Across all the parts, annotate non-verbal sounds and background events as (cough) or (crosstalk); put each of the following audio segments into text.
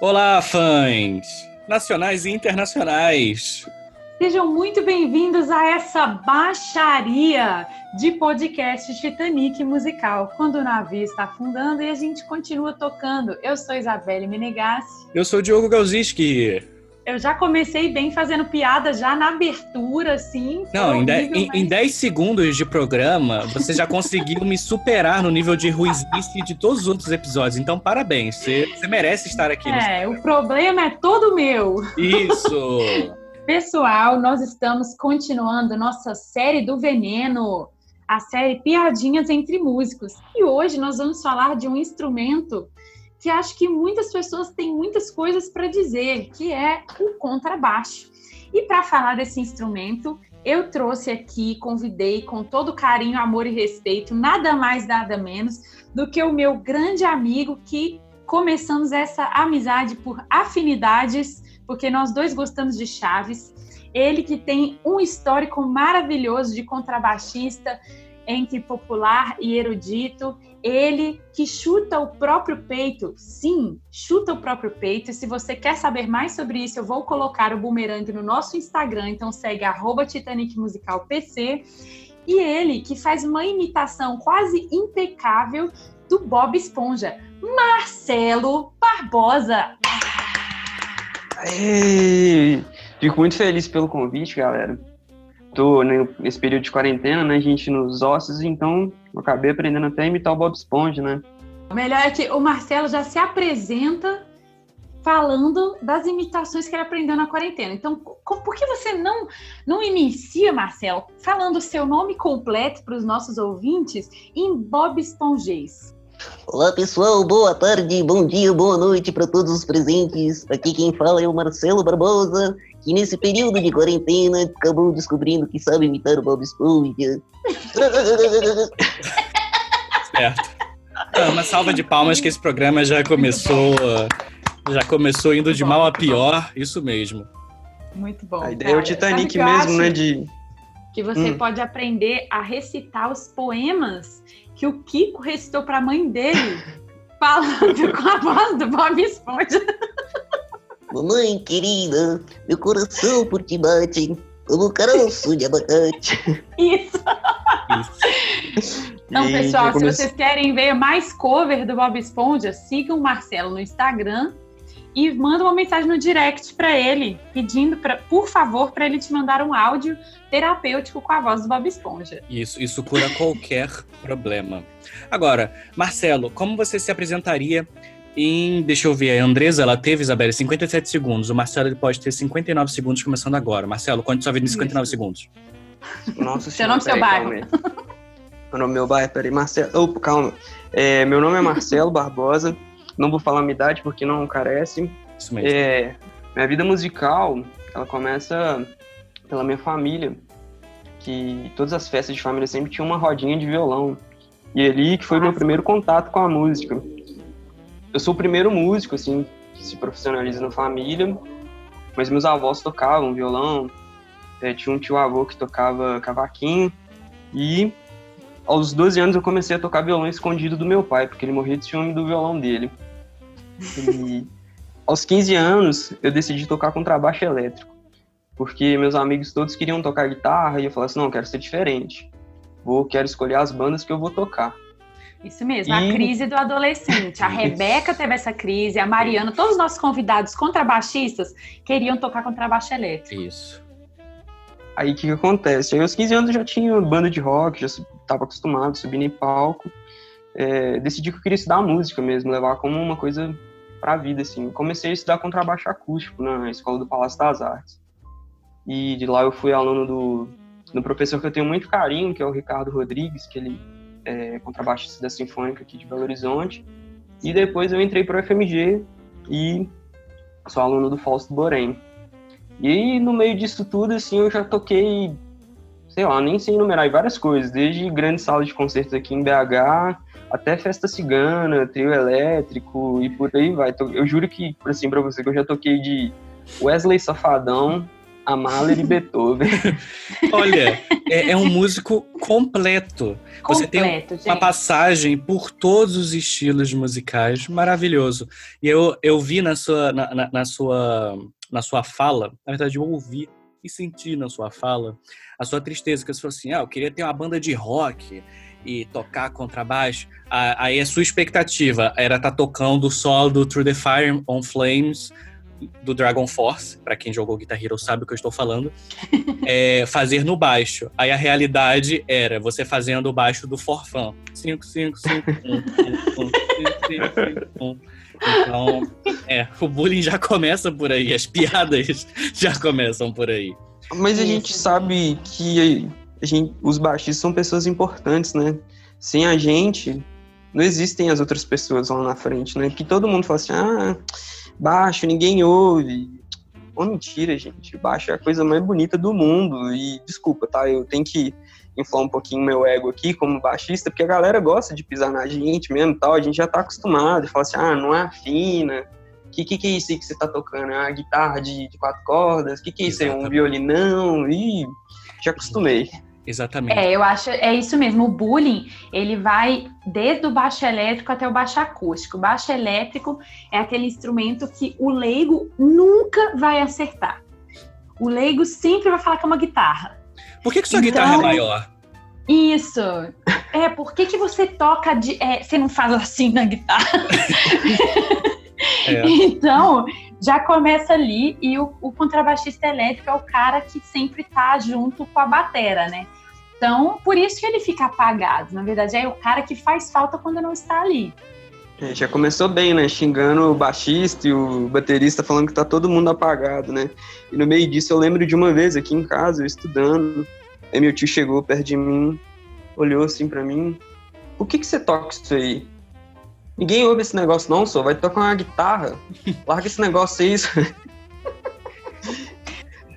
Olá, fãs! Nacionais e internacionais! Sejam muito bem-vindos a essa baixaria de podcast Titanic musical, quando o navio está afundando e a gente continua tocando. Eu sou Isabelle Menegassi. Eu sou Diogo Galzinski. Eu já comecei bem fazendo piada já na abertura, assim. Não, em 10 mas... segundos de programa, você já conseguiu me superar no nível de ruizice de todos os outros episódios. Então, parabéns. Você, você merece estar aqui. É, o problema é todo meu. Isso! (laughs) Pessoal, nós estamos continuando nossa série do veneno, a série Piadinhas entre Músicos. E hoje nós vamos falar de um instrumento que acho que muitas pessoas têm muitas coisas para dizer, que é o contrabaixo. E para falar desse instrumento, eu trouxe aqui, convidei com todo carinho, amor e respeito, nada mais, nada menos do que o meu grande amigo que começamos essa amizade por afinidades, porque nós dois gostamos de Chaves. Ele que tem um histórico maravilhoso de contrabaixista, entre popular e erudito, ele que chuta o próprio peito, sim, chuta o próprio peito. E se você quer saber mais sobre isso, eu vou colocar o bumerangue no nosso Instagram, então segue arroba Titanic Musical PC. E ele que faz uma imitação quase impecável do Bob Esponja, Marcelo Barbosa. Ei, fico muito feliz pelo convite, galera tô nesse período de quarentena, né, gente nos ossos, então eu acabei aprendendo até a imitar o Bob Esponja, né? O melhor é que o Marcelo já se apresenta falando das imitações que ele aprendeu na quarentena. Então, por que você não não inicia, Marcelo, falando o seu nome completo para os nossos ouvintes em Bob Esponjês? Olá pessoal, boa tarde, bom dia, boa noite para todos os presentes. Aqui quem fala é o Marcelo Barbosa que nesse período de quarentena acabou descobrindo que sabe imitar o Bob Esponja. certo. Ah, uma salva de palmas que esse programa já começou, já começou indo de mal a pior, isso mesmo. Muito bom. A ideia cara. é o Titanic mesmo, né? De que você hum. pode aprender a recitar os poemas que o Kiko recitou para a mãe dele, (laughs) falando com a voz do Bob Esponja. Mamãe querida, meu coração por ti bate como caroço de abacate. Isso. Isso. Então, pessoal, se vocês querem ver mais cover do Bob Esponja, sigam o Marcelo no Instagram e manda uma mensagem no direct para ele, pedindo, pra, por favor, para ele te mandar um áudio terapêutico com a voz do Bob Esponja. Isso, isso cura qualquer problema. Agora, Marcelo, como você se apresentaria em, deixa eu ver, a Andresa, ela teve, Isabela, 57 segundos. O Marcelo ele pode ter 59 segundos começando agora. Marcelo, conte sua vida em 59 segundos. Nossa Seu nome, seu bairro. Meu nome, meu bairro, peraí, Marcelo. Opa, calma. É, meu nome é Marcelo Barbosa. Não vou falar minha idade porque não carece. Isso mesmo. É, minha vida musical, ela começa pela minha família. Que todas as festas de família sempre tinha uma rodinha de violão. E ali que foi Nossa. meu primeiro contato com a música eu sou o primeiro músico, assim, que se profissionaliza na família, mas meus avós tocavam violão, é, tinha um tio-avô que tocava cavaquinho, e aos 12 anos eu comecei a tocar violão escondido do meu pai, porque ele morria de ciúme do violão dele. E (laughs) aos 15 anos eu decidi tocar contrabaixo elétrico, porque meus amigos todos queriam tocar guitarra, e eu falei assim, não, quero ser diferente. Vou, quero escolher as bandas que eu vou tocar. Isso mesmo, e... a crise do adolescente. A Rebeca teve essa crise, a Mariana, todos os nossos convidados contrabaixistas queriam tocar contrabaixo elétrico. Isso. Aí o que, que, acontece? Aí aos 15 anos eu já tinha banda de rock, já estava acostumado a subir em palco. É, decidi que eu queria estudar música mesmo, levar como uma coisa para a vida, assim. Comecei a estudar contrabaixo acústico na escola do Palácio das Artes. E de lá eu fui aluno do, do professor que eu tenho muito carinho, que é o Ricardo Rodrigues, que ele é, contrabaixista da Sinfônica aqui de Belo Horizonte. E depois eu entrei para o FMG e sou aluno do Fausto Borém. E aí, no meio disso tudo, assim, eu já toquei, sei lá, nem sei enumerar várias coisas, desde grande sala de concertos aqui em BH, até festa cigana, trio elétrico e por aí vai. Eu juro que, assim, pra você, que eu já toquei de Wesley Safadão, Mahler e Beethoven. (laughs) Olha, é, é um músico completo. Você tem Completo, uma gente. passagem por todos os estilos musicais, maravilhoso. E eu, eu vi na sua, na, na- na sua, na sua fala, na verdade, eu ouvi e senti na sua fala a sua tristeza, que você falou assim: ah, eu queria ter uma banda de rock e tocar contrabaixo. Aí a sua expectativa era estar tocando o solo do Through the Fire on Flames do Dragon Force, pra quem jogou Guitar Hero sabe o que eu estou falando, (laughs) é, fazer no baixo. Aí a realidade era você fazendo o baixo do forfã. 5, 5, 5, 1, 1, 1, 5, 5, 1. Então, é, o bullying já começa por aí, as piadas (laughs) já começam por aí. Mas a gente sabe que a gente, os baixistas são pessoas importantes, né? Sem a gente, não existem as outras pessoas lá na frente, né? Que todo mundo fala assim, ah, baixo, ninguém ouve. Ô, mentira, gente. Baixo é a coisa mais bonita do mundo. E desculpa, tá? Eu tenho que inflar um pouquinho meu ego aqui como baixista, porque a galera gosta de pisar na gente mesmo e tal. A gente já tá acostumado. Fala assim, ah, não é afina. Que, que que é isso aí que você tá tocando? É uma guitarra de, de quatro cordas? Que que é isso aí? Um violinão? Ih, já acostumei. Exatamente. É, eu acho, é isso mesmo. O bullying, ele vai desde o baixo elétrico até o baixo acústico. O baixo elétrico é aquele instrumento que o leigo nunca vai acertar. O leigo sempre vai falar que é uma guitarra. Por que, que sua Então- guitarra é maior? Isso. É, por que, que você toca de. é, você não faz assim na guitarra? (laughs) É. Então, já começa ali e o, o contrabaixista elétrico é o cara que sempre tá junto com a batera, né? Então, por isso que ele fica apagado. Na verdade, é o cara que faz falta quando não está ali. É, já começou bem, né? Xingando o baixista e o baterista, falando que tá todo mundo apagado, né? E no meio disso eu lembro de uma vez aqui em casa, eu estudando, aí meu tio chegou perto de mim, olhou assim pra mim, por que que você toca isso aí? Ninguém ouve esse negócio não, só vai tocar uma guitarra, (laughs) larga esse negócio aí.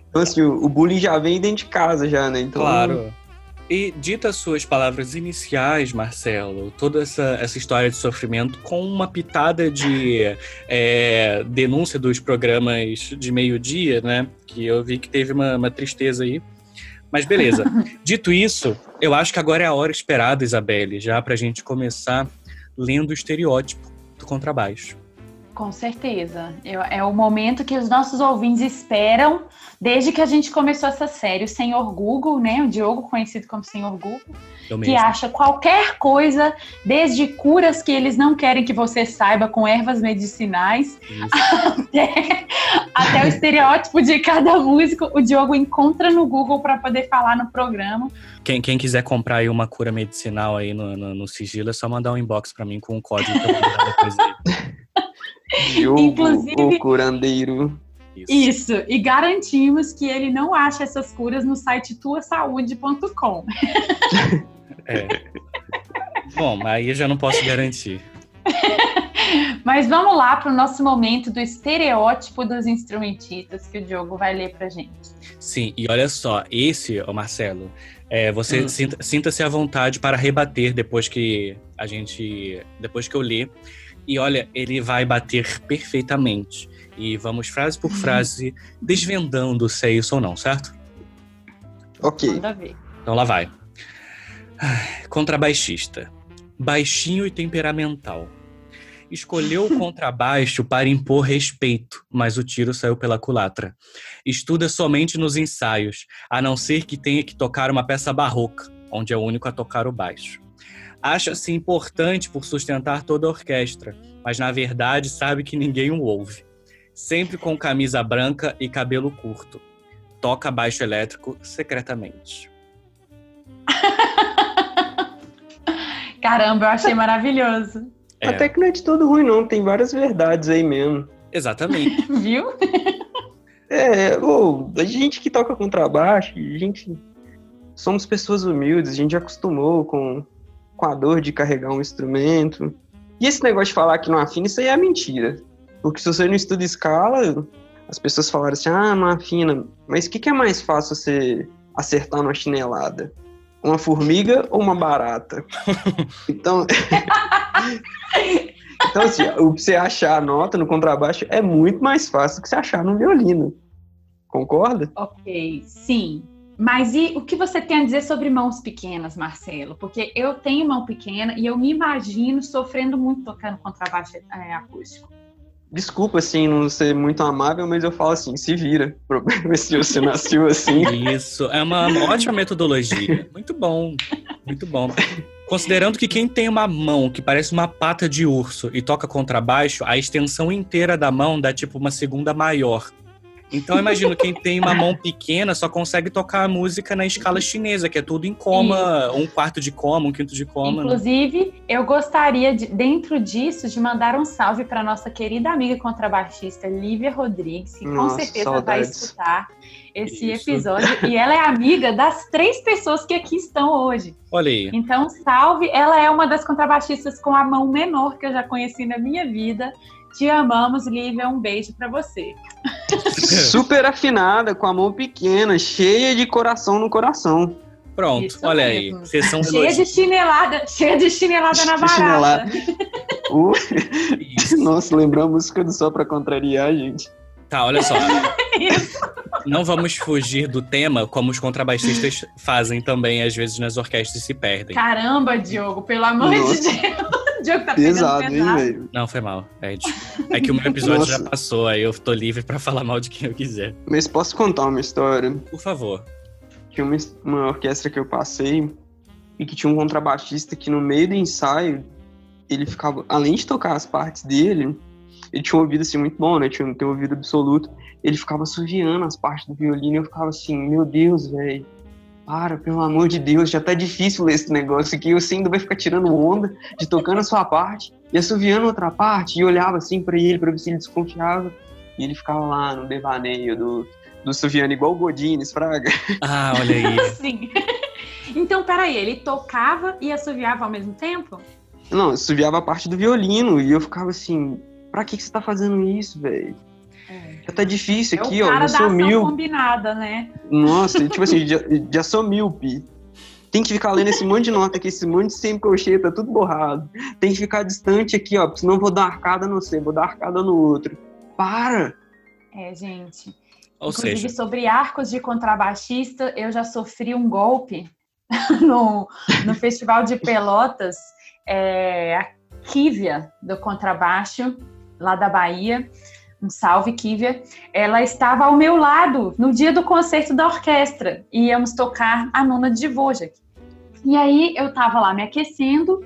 então assim, o, bullying já vem dentro de casa já, né? Então, Claro. E dita as suas palavras iniciais, Marcelo, toda essa, essa história de sofrimento com uma pitada de (laughs) é, denúncia dos programas de meio-dia, né? Que eu vi que teve uma, uma tristeza aí. Mas beleza. (laughs) Dito isso, eu acho que agora é a hora esperada, Isabelle, já pra gente começar lendo o estereótipo do contrabaixo. Com certeza. Eu- é o momento que os nossos ouvintes esperam desde que a gente começou essa série. O Senhor Google, né? O Diogo, conhecido como Senhor Google. Eu que mesmo. acha qualquer coisa, desde curas que eles não querem que você saiba com ervas medicinais, (laughs) até, até o estereótipo de cada músico, o Diogo encontra no Google para poder falar no programa. Quem, quem quiser comprar aí uma cura medicinal aí no, no, no sigilo, é só mandar um inbox pra mim com um código que eu vou depois aí. (laughs) Diogo, Inclusive- o curandeiro. Isso. Isso, e garantimos que ele não acha essas curas no site tuasaude.com. (laughs) É. Bom, aí eu já não posso garantir. (laughs) Mas vamos lá para o nosso momento do estereótipo dos instrumentistas que o Diogo vai ler pra gente. Sim, e olha só, esse, ô Marcelo, é, você Hum. sinta- sinta-se à vontade para rebater depois que a gente. depois que eu ler. E olha, ele vai bater perfeitamente. E vamos frase por frase desvendando se é isso ou não, certo? Ok. Manda ver. Então lá vai. Ai, Contrabaixista. Baixinho e temperamental. Escolheu o (laughs) contrabaixo para impor respeito, mas o tiro saiu pela culatra. Estuda somente nos ensaios, a não ser que tenha que tocar uma peça barroca, onde é o único a tocar o baixo. Acha-se importante por sustentar toda a orquestra, mas na verdade sabe que ninguém o ouve. Sempre com camisa branca e cabelo curto. Toca baixo elétrico secretamente. (laughs) Caramba, eu achei maravilhoso. É, Até que não é de todo ruim, não. Tem várias verdades aí mesmo. Exatamente. (laughs) Viu? É, ô, a gente que toca contrabaixo, a gente. Somos pessoas humildes, a gente já acostumou com, com a dor de carregar um instrumento. E esse negócio de falar que não afina, isso aí é mentira. Porque se você não estuda escala, as pessoas falaram assim, ah, não afina. Mas o que, que é mais fácil você acertar numa chinelada? Uma formiga ou uma barata? (laughs) Então. (laughs) então, assim, o- você achar a nota no contrabaixo é muito mais fácil do que você achar no violino. Concorda? Ok, sim. Mas e o que você tem a dizer sobre mãos pequenas, Marcelo? Porque eu tenho mão pequena e eu me imagino sofrendo muito tocando contrabaixo é, acústico. Desculpa, assim, não ser muito amável, mas eu falo assim, se vira. O problema é se você nasceu assim. Isso, é uma ótima metodologia. Muito bom, muito bom. Considerando que quem tem uma mão que parece uma pata de urso e toca contrabaixo, a extensão inteira da mão dá tipo uma segunda maior. Então, imagino, quem tem uma mão pequena só consegue tocar a música na escala chinesa, que é tudo em coma, um quarto de coma, um quinto de coma. Né? Inclusive, né? eu gostaria, de, dentro disso, de mandar um salve para nossa querida amiga contrabaixista Lívia Rodrigues, que nossa, com certeza saudades. vai escutar esse Isso. episódio. e ela é amiga das três pessoas que aqui estão hoje. Olha aí. Então, salve. Ela é uma das contrabaixistas com a mão menor que eu já conheci na minha vida. Te amamos, Lívia. Um beijo para você. (laughs) Super afinada, com a mão pequena, cheia de coração no coração. Pronto, Isso olha mesmo. aí. Sessão cheia de chinelada, cheia de chinelada na barata. Uh, nossa, lembrou a música do Só pra contrariar, gente. Tá, olha só. Não vamos fugir do tema, como os contrabaixistas fazem também, às vezes, nas orquestras se perdem. Caramba, Diogo, pelo amor Nossa. de Deus. Diogo tá pesado, hein, velho? Não, foi mal. É, é que o meu episódio Nossa. já passou, aí eu tô livre pra falar mal de quem eu quiser. Mas posso contar uma história? Por favor. Tinha uma, uma orquestra que eu passei e que tinha um contrabaixista que no meio do ensaio, ele ficava, além de tocar as partes dele, ele tinha um ouvido assim muito bom, né? Tinha, tinha um ouvido absoluto. Ele ficava suviando as partes do violino e eu ficava assim, meu Deus, velho. Para, pelo amor de Deus, já tá difícil ler esse negócio aqui. Você ainda vai ficar tirando onda de tocando a sua parte e assoviando outra parte. E olhava assim para ele, para ver se ele desconfiava. E ele ficava lá no devaneio do, do Suviano, igual o Godines, Fraga. Ah, olha aí. (laughs) Sim. Então, peraí, ele tocava e assoviava ao mesmo tempo? Não, assoviava a parte do violino. E eu ficava assim, Pra que, que você tá fazendo isso, velho? Já tá difícil é aqui, ó. Já sou mil. combinada, né? Nossa, (laughs) tipo assim, já, já sou míope. Tem que ficar lendo esse monte de nota aqui, esse monte de sempre crochê, tá tudo borrado. Tem que ficar distante aqui, ó, senão vou dar arcada no você, vou dar arcada no outro. Para! É, gente. Ou Inclusive, seja... sobre arcos de contrabaixista, eu já sofri um golpe (laughs) no, no Festival de Pelotas. É, a Kívia, do contrabaixo, lá da Bahia, um salve, Kívia, ela estava ao meu lado no dia do concerto da orquestra e íamos tocar a nona de Dvorak. E aí eu estava lá me aquecendo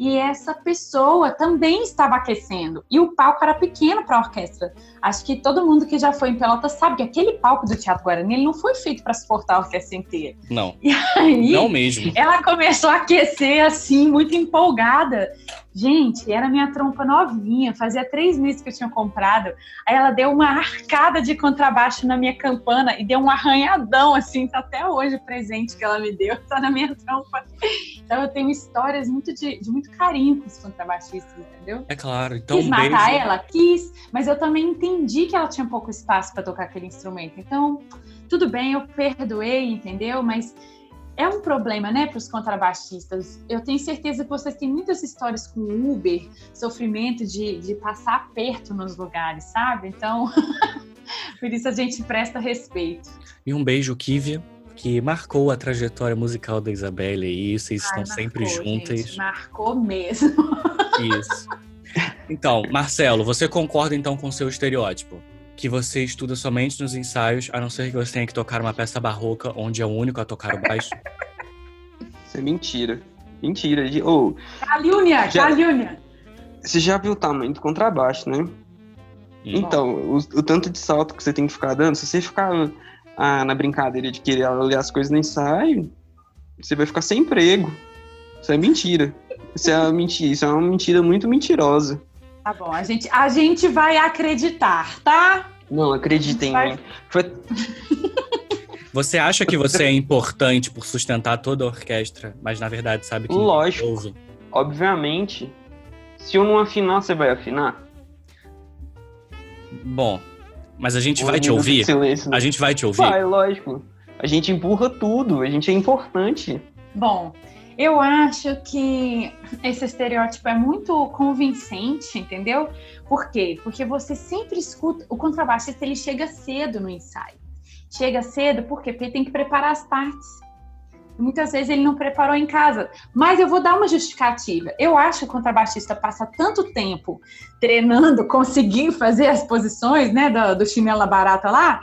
e essa pessoa também estava aquecendo. E o palco era pequeno para a orquestra. Acho que todo mundo que já foi em Pelotas sabe que aquele palco do Teatro Guarani ele não foi feito para suportar a orquestra inteira. Não. E aí, não mesmo. Ela começou a aquecer assim, muito empolgada. Gente, era minha trompa novinha, fazia três meses que eu tinha comprado. Aí ela deu uma arcada de contrabaixo na minha campana e deu um arranhadão, assim, tá até hoje o presente que ela me deu, tá na minha trompa. Então eu tenho histórias muito de, de muito carinho com os contrabaixistas, entendeu? É claro. Então, quis um matar beijo. ela, quis, mas eu também entendi que ela tinha pouco espaço para tocar aquele instrumento. Então, tudo bem, eu perdoei, entendeu? Mas é um problema, né, para os contrabaixistas. Eu tenho certeza que vocês têm muitas histórias com Uber, sofrimento de, de passar perto nos lugares, sabe? Então, (laughs) por isso a gente presta respeito. E um beijo, Kívia, que marcou a trajetória musical da Isabelle e vocês Ai, estão marcou, sempre juntas. Gente, marcou mesmo. (laughs) Isso. Então, Marcelo, você concorda então com o seu estereótipo? Que você estuda somente nos ensaios, a não ser que você tenha que tocar uma peça barroca onde é o único a tocar o baixo? Isso é mentira. Mentira. Oh, calúnia, já, calúnia. Você já viu o tamanho do contrabaixo, né? Hum. Então, o, o, tanto de salto que você tem que ficar dando, se você ficar ah, na brincadeira de querer ler as coisas no ensaio, você vai ficar sem emprego. Isso é mentira. Isso é mentira, isso é uma mentira muito mentirosa. Tá bom, a gente, a gente vai acreditar, tá? Não, acreditem vai... em mim. Foi... (laughs) Você acha que você é importante por sustentar toda a orquestra, mas na verdade sabe que Lógico. Ouve. Obviamente. Se eu não afinar, você vai afinar? Bom, mas a gente vai te ouvir? Silêncio, né? A gente vai te ouvir? Vai, lógico. A gente empurra tudo, a gente é importante. Bom, eu acho que esse estereótipo é muito convincente, entendeu? Por quê? Porque você sempre escuta. O contrabaixista ele chega cedo no ensaio. chega cedo, por quê? Porque ele tem que preparar as partes. Muitas vezes ele não preparou em casa. Mas eu vou dar uma justificativa. Eu acho que o contrabaixista passa tanto tempo treinando, (laughs) conseguindo fazer as posições, né, do, do chinela barata lá,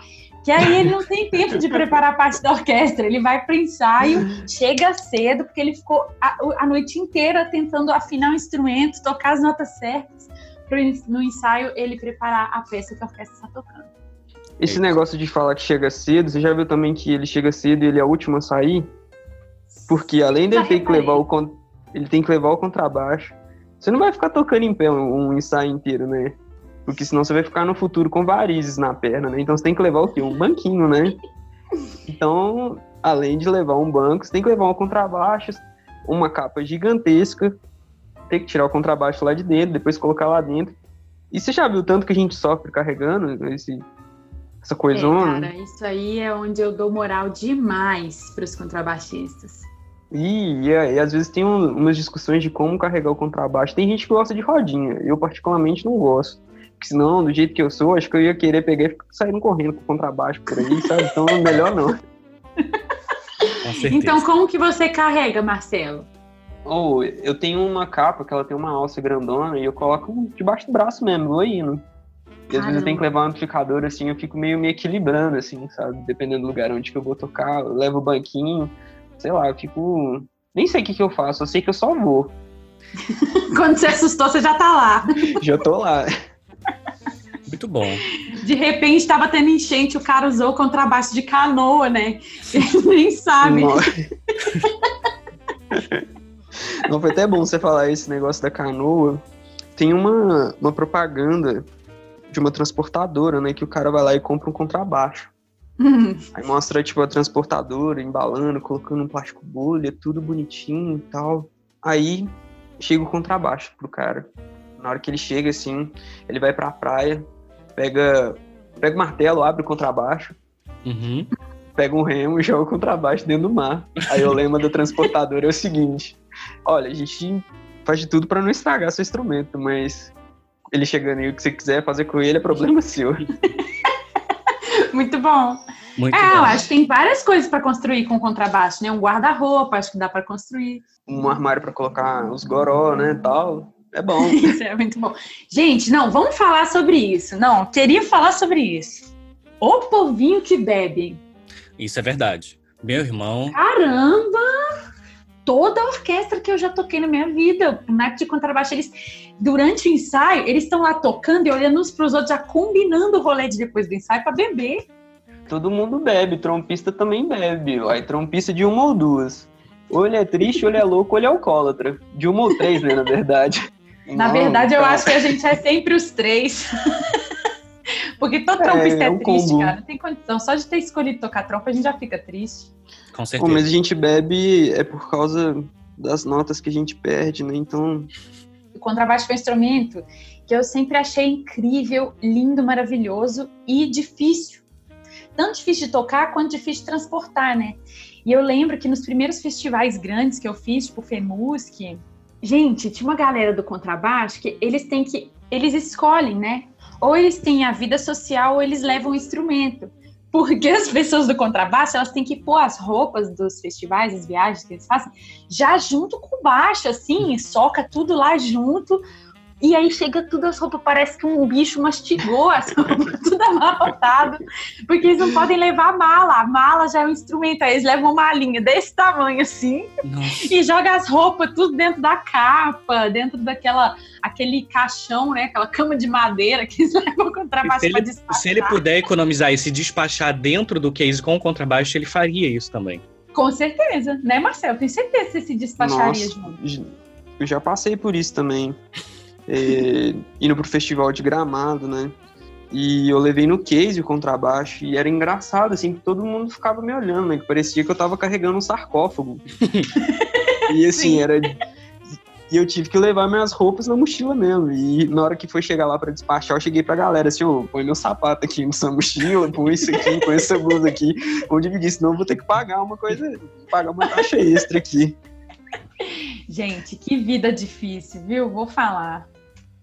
que aí ele não tem tempo de preparar a parte da orquestra. Ele vai para ensaio, chega cedo, porque ele ficou a, a noite inteira tentando afinar o instrumento, tocar as notas certas, para no ensaio ele preparar a peça que a orquestra está tocando. Esse negócio de falar que chega cedo, você já viu também que ele chega cedo e ele é o último a sair? Porque além dele ter que levar o ele tem que levar o contrabaixo. Você não vai ficar tocando em pé um, um ensaio inteiro, né? Porque senão você vai ficar no futuro com varizes na perna, né? Então você tem que levar o quê? Um banquinho, né? Então, além de levar um banco, você tem que levar um contrabaixo, uma capa gigantesca, tem que tirar o contrabaixo lá de dentro, depois colocar lá dentro. E você já viu tanto que a gente sofre carregando esse, essa coisona? É, cara, isso aí é onde eu dou moral demais para os contrabaixistas. E, e, e, às vezes tem um, umas discussões de como carregar o contrabaixo. Tem gente que gosta de rodinha, eu particularmente não gosto. Porque senão, do jeito que eu sou, acho que eu ia querer pegar e sair correndo com o contrabaixo por aí, sabe? Então, (laughs) melhor não. então, como que você carrega, Marcelo? Oh, eu tenho uma capa que ela tem uma alça grandona e eu coloco debaixo do braço mesmo, vou indo. E às vezes eu tenho que levar um amplificador assim, eu fico meio me equilibrando, assim, sabe? Dependendo do lugar onde que eu vou tocar, eu levo o banquinho, sei lá, eu fico. Nem sei o que, que eu faço, eu sei que eu só vou. (laughs) Quando você assustou, você já tá lá. já tô lá. (laughs) Muito bom. De repente estava tendo enchente, o cara usou o contrabaixo de canoa, né? Ele nem sabe. (laughs) Não, foi até bom você falar esse negócio da canoa. Tem uma, uma propaganda de uma transportadora, né? Que o cara vai lá e compra um contrabaixo. Uhum. Aí mostra, tipo, a transportadora embalando, colocando um plástico bolha, tudo bonitinho e tal. Aí chega o contrabaixo pro cara. Na hora que ele chega, assim, ele vai pra praia, pega, pega o martelo, abre o contrabaixo, uhum. pega um remo e joga o contrabaixo dentro do mar. Aí o lema do transportador é o seguinte: olha, a gente faz de tudo para não estragar seu instrumento, mas ele chegando aí, o que você quiser fazer com ele é problema seu. (laughs) Muito bom. Muito é, bom. eu acho que tem várias coisas para construir com contrabaixo, né? Um guarda-roupa, acho que dá para construir. Um armário para colocar os goró, né, tal. É bom. (laughs) isso é muito bom. Gente, não, vamos falar sobre isso. Não, queria falar sobre isso. O povinho que bebe. Isso é verdade. Meu irmão. Caramba! Toda a orquestra que eu já toquei na minha vida, o naipe de contrabaixo, eles, durante o ensaio, eles estão lá tocando e olhando uns para os outros, já combinando o rolê de depois do ensaio para beber. Todo mundo bebe, trompista também bebe. Aí, trompista de uma ou duas. Ou ele é triste, ou ele é louco, ou ele é alcoólatra. De uma ou três, né, na verdade. (laughs) Na verdade, eu acho que a gente é sempre os três. (laughs) Porque todo trompista é, é, é triste, combo. cara. Não tem condição. Só de ter escolhido tocar trompa, a gente já fica triste. Com certeza. mas a gente bebe é por causa das notas que a gente perde, né? Então. O contrabaixo foi um instrumento que eu sempre achei incrível, lindo, maravilhoso e difícil. Tanto difícil de tocar quanto difícil de transportar, né? E eu lembro que nos primeiros festivais grandes que eu fiz, tipo FEMUSC, Gente, tinha uma galera do contrabaixo que eles têm que. Eles escolhem, né? Ou eles têm a vida social ou eles levam o instrumento. Porque (laughs) as pessoas do contrabaixo, elas têm que pôr as roupas dos festivais, as viagens que eles fazem, já junto com o baixo, assim, soca tudo lá junto, e aí chega tudo as roupas, parece que um bicho mastigou (laughs) as roupas, tudo amarrotado, porque eles não podem levar mala. A mala já é um instrumento, aí eles levam uma malinha desse tamanho assim Nossa. e joga as roupas tudo dentro da capa, dentro daquela aquele caixão, né? Aquela cama de madeira que eles (laughs) levam o contrabaixo para despachar. Se ele puder economizar e se despachar dentro do case com o contrabaixo, ele faria isso também. Com certeza, né, Marcelo? Tenho certeza que você se despacharia Nossa, junto. Eu já passei por isso também é, indo pro festival de Gramado, né? E eu levei no case o contrabaixo e era engraçado, assim, que todo mundo ficava me olhando, né? Que parecia que eu tava carregando um sarcófago. (laughs) e assim, Sim. era. E eu tive que levar minhas roupas na mochila mesmo. E na hora que foi chegar lá para despachar, eu cheguei pra galera assim, ô, põe meu sapato aqui nessa mochila, põe isso aqui, põe essa blusa aqui. Vou dividir, senão eu vou ter que pagar uma coisa, pagar uma taxa extra aqui. (laughs) Gente, que vida difícil, viu? Vou falar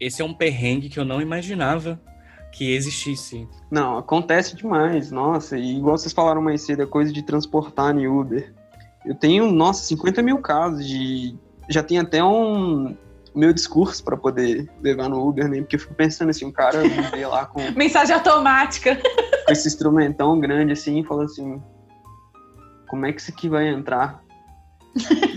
esse é um perrengue que eu não imaginava que existisse. Não, acontece demais, nossa. E igual vocês falaram mais cedo, a coisa de transportar em Uber. Eu tenho, nossa, 50 mil casos de. Já tem até um meu discurso para poder levar no Uber, né? Porque eu fico pensando assim, um cara (laughs) vê lá com, Mensagem automática. com esse instrumentão grande assim e fala assim: como é que isso aqui vai entrar?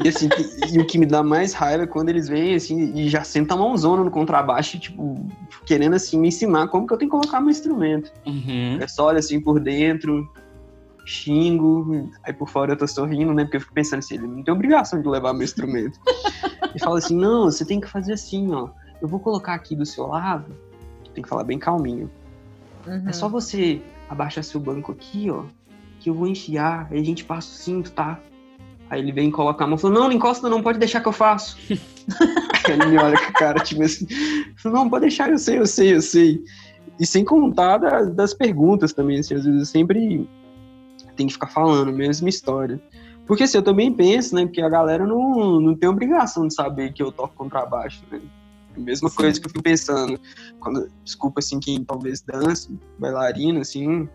E, assim, e o que me dá mais raiva é quando eles vêm assim e já sentam a mãozona no contrabaixo, tipo, querendo assim me ensinar como que eu tenho que colocar meu instrumento. Uhum. É só olha assim por dentro, xingo, aí por fora eu tô sorrindo, né? Porque eu fico pensando assim, ele não tem obrigação de levar meu instrumento. (laughs) e fala assim, não, você tem que fazer assim, ó. Eu vou colocar aqui do seu lado, tem que falar bem calminho. Uhum. É só você abaixar seu banco aqui, ó, que eu vou enfiar, aí a gente passa o cinto, tá? Aí ele vem coloca a mão e fala, não, não encosta não, pode deixar que eu faço. (laughs) aí ele me olha com a cara, tipo assim, não, pode deixar, eu sei, eu sei, eu sei. E sem contar da- das perguntas também, assim, às vezes eu sempre tenho que ficar falando a mesma história. Porque assim, eu também penso, né, que a galera não, não tem obrigação de saber que eu toco contrabaixo, né? A mesma coisa que eu fico pensando, quando, desculpa, assim, quem talvez dança, bailarina, assim,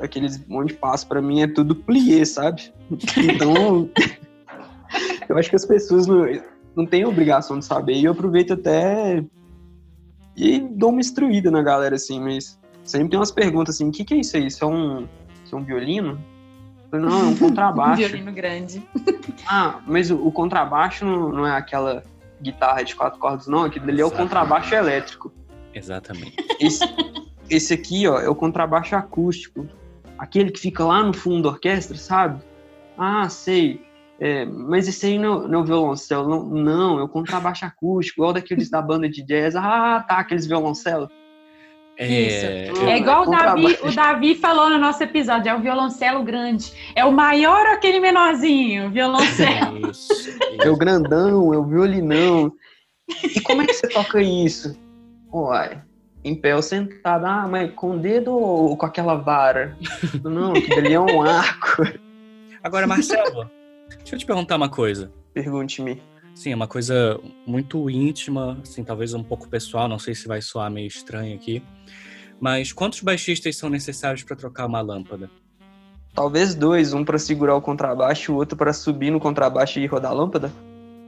aqueles monte de passo pra mim é tudo plié, sabe? (laughs) Então, eu acho que as pessoas não, não têm obrigação de saber, e eu aproveito até e dou uma instruída na galera, assim, mas sempre tem umas perguntas assim, o que, que é isso aí? Isso é um, isso é um violino? Falei, não, é um (laughs) Um contrabaixo. violino grande. (laughs) Ah, mas o, o contrabaixo não, não é aquela guitarra de quatro cordas, não. Aquilo ali é o contrabaixo elétrico. Exatamente. Esse, esse aqui, ó, é o contrabaixo acústico. Aquele que fica lá no fundo da orquestra, sabe? Ah, sei. É, mas esse aí não, não é o violoncelo. Não, não, é o contrabaixo acústico, igual daqueles da banda de jazz. Ah, tá, aqueles violoncelos. É, Isso. É igual o Davi, o Davi falou no nosso episódio, é o violoncelo grande. É o maior ou aquele menorzinho? Violoncelo. Isso, É o grandão, é o violinão. E como é que você toca isso? Uai, em pé ou sentado. Ah, mas com o dedo ou com aquela vara? Não, aquilo ali é um arco. Agora, Marcelo, deixa eu te perguntar uma coisa. Pergunte-me. Sim, é uma coisa muito íntima, assim, talvez um pouco pessoal, não sei se vai soar meio estranho aqui. Mas quantos baixistas são necessários para trocar uma lâmpada? Talvez dois, um pra segurar o contrabaixo e o outro pra subir no contrabaixo e rodar a lâmpada.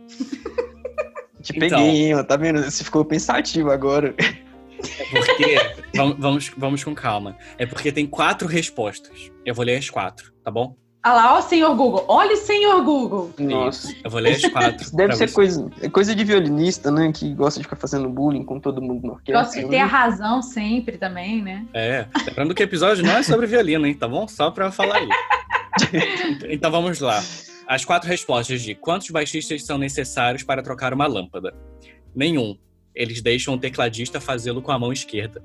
(laughs) Te Então. peguei, hein? ó, Tá vendo? Você ficou pensativo agora. É porque. (laughs) vamos, vamos, vamos com calma. É porque tem quatro respostas. Eu vou ler as quatro, tá bom? Olha lá, ó o senhor Google. Olha o senhor Google. Nossa. Eu vou ler as quatro. Deve ser você. coisa, é coisa de violinista, né? Que gosta de ficar fazendo bullying com todo mundo na orquestra. Gosto de ter a razão sempre também, né? É, lembrando que o episódio não é sobre violino, hein? Tá bom? Só pra falar aí. (laughs) então vamos lá. As quatro respostas de quantos baixistas são necessários para trocar uma lâmpada? Nenhum. Eles deixam o tecladista fazê-lo com a mão esquerda.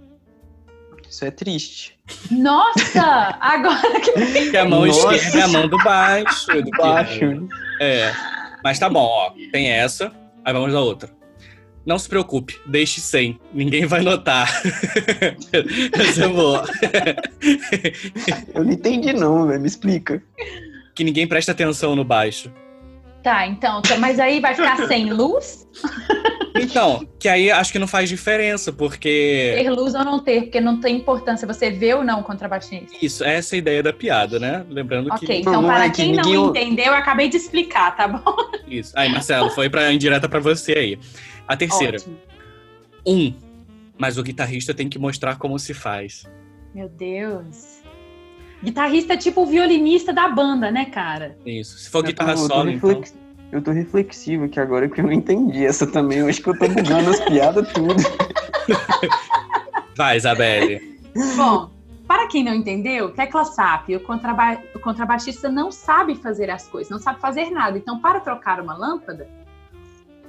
Isso é triste. Nossa! (laughs) Agora que. Porque a mão Nossa. esquerda é a mão do baixo. Do (laughs) Baixo. É. Mas tá bom, ó. Tem essa. Aí vamos à outra. Não se preocupe, deixe sem. Ninguém vai notar. (laughs) Essa é boa. Eu não entendi, não, velho. Me explica. Que ninguém presta atenção no baixo. Tá, então, mas aí vai ficar sem luz? Então, que aí acho que não faz diferença, porque. Ter luz ou não ter, porque não tem importância você vê ou não o contrabaixista. Isso, essa é a ideia da piada, né? Lembrando Ok, que. então Não, não para é que quem não ninguém- entendeu, eu acabei de explicar, tá bom? Isso. Aí, Marcelo, foi pra indireta pra você aí. A terceira. Ótimo. Um. Mas o guitarrista tem que mostrar como se faz. Meu Deus. Guitarrista é tipo o violinista da banda, né, cara? Isso. Se for Eu tô- guitarra eu tô solo, então. reflex- Eu tô reflexivo aqui agora, porque eu não entendi essa também. Eu acho que eu tô bugando as piadas tudo. (laughs) Vai, Isabelle. Bom, para quem não entendeu, tecla SAP, o, contraba o contrabaixista não sabe fazer as coisas, não sabe fazer nada. Então, para trocar uma lâmpada,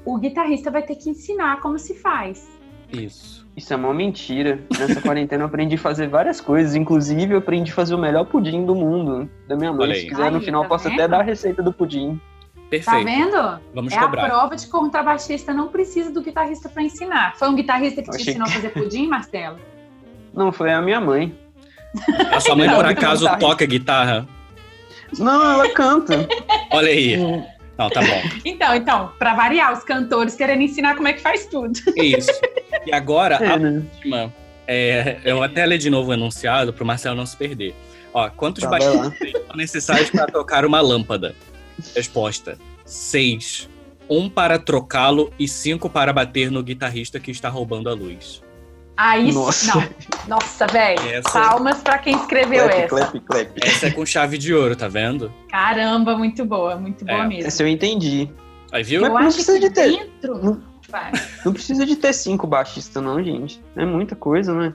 o guitarrista vai ter que ensinar como se faz. Isso. Isso é uma mentira. Nessa (laughs) quarentena eu aprendi a fazer várias coisas. Inclusive, eu aprendi a fazer o melhor pudim do mundo, da minha mãe. Se aí. quiser, no final, eu tá posso vendo? até dar a receita do pudim. Tá Perfeito. vendo? Vamos é a cobrar. prova de que o contrabaixista não precisa do guitarrista para ensinar. Foi um guitarrista que te Achei ensinou a fazer pudim, Marcelo? Não, foi a minha mãe. A sua mãe, por acaso, guitarra. toca guitarra? Não, ela canta. Olha aí. Não, tá bom. (laughs) Então, então, para variar, os cantores querendo ensinar como é que faz tudo. É isso. E agora, a É, né? última. É, eu até ler de novo o enunciado pro Marcelo não se perder. Ó, quantos Tá, são necessários para tocar uma lâmpada? Resposta: seis. Um para trocá-lo e cinco para bater no guitarrista que está roubando a luz. Aí, Nossa. não. Nossa, velho. Essa- Palmas pra quem escreveu Clap, essa. clap, clap. Essa é com chave de ouro, tá vendo? Caramba, muito boa, muito boa É. mesmo. Essa eu entendi. Aí viu? Mas Eu não acho precisa que de ter. dentro. Não-. Não precisa de ter cinco baixistas, não, gente. É muita coisa, né?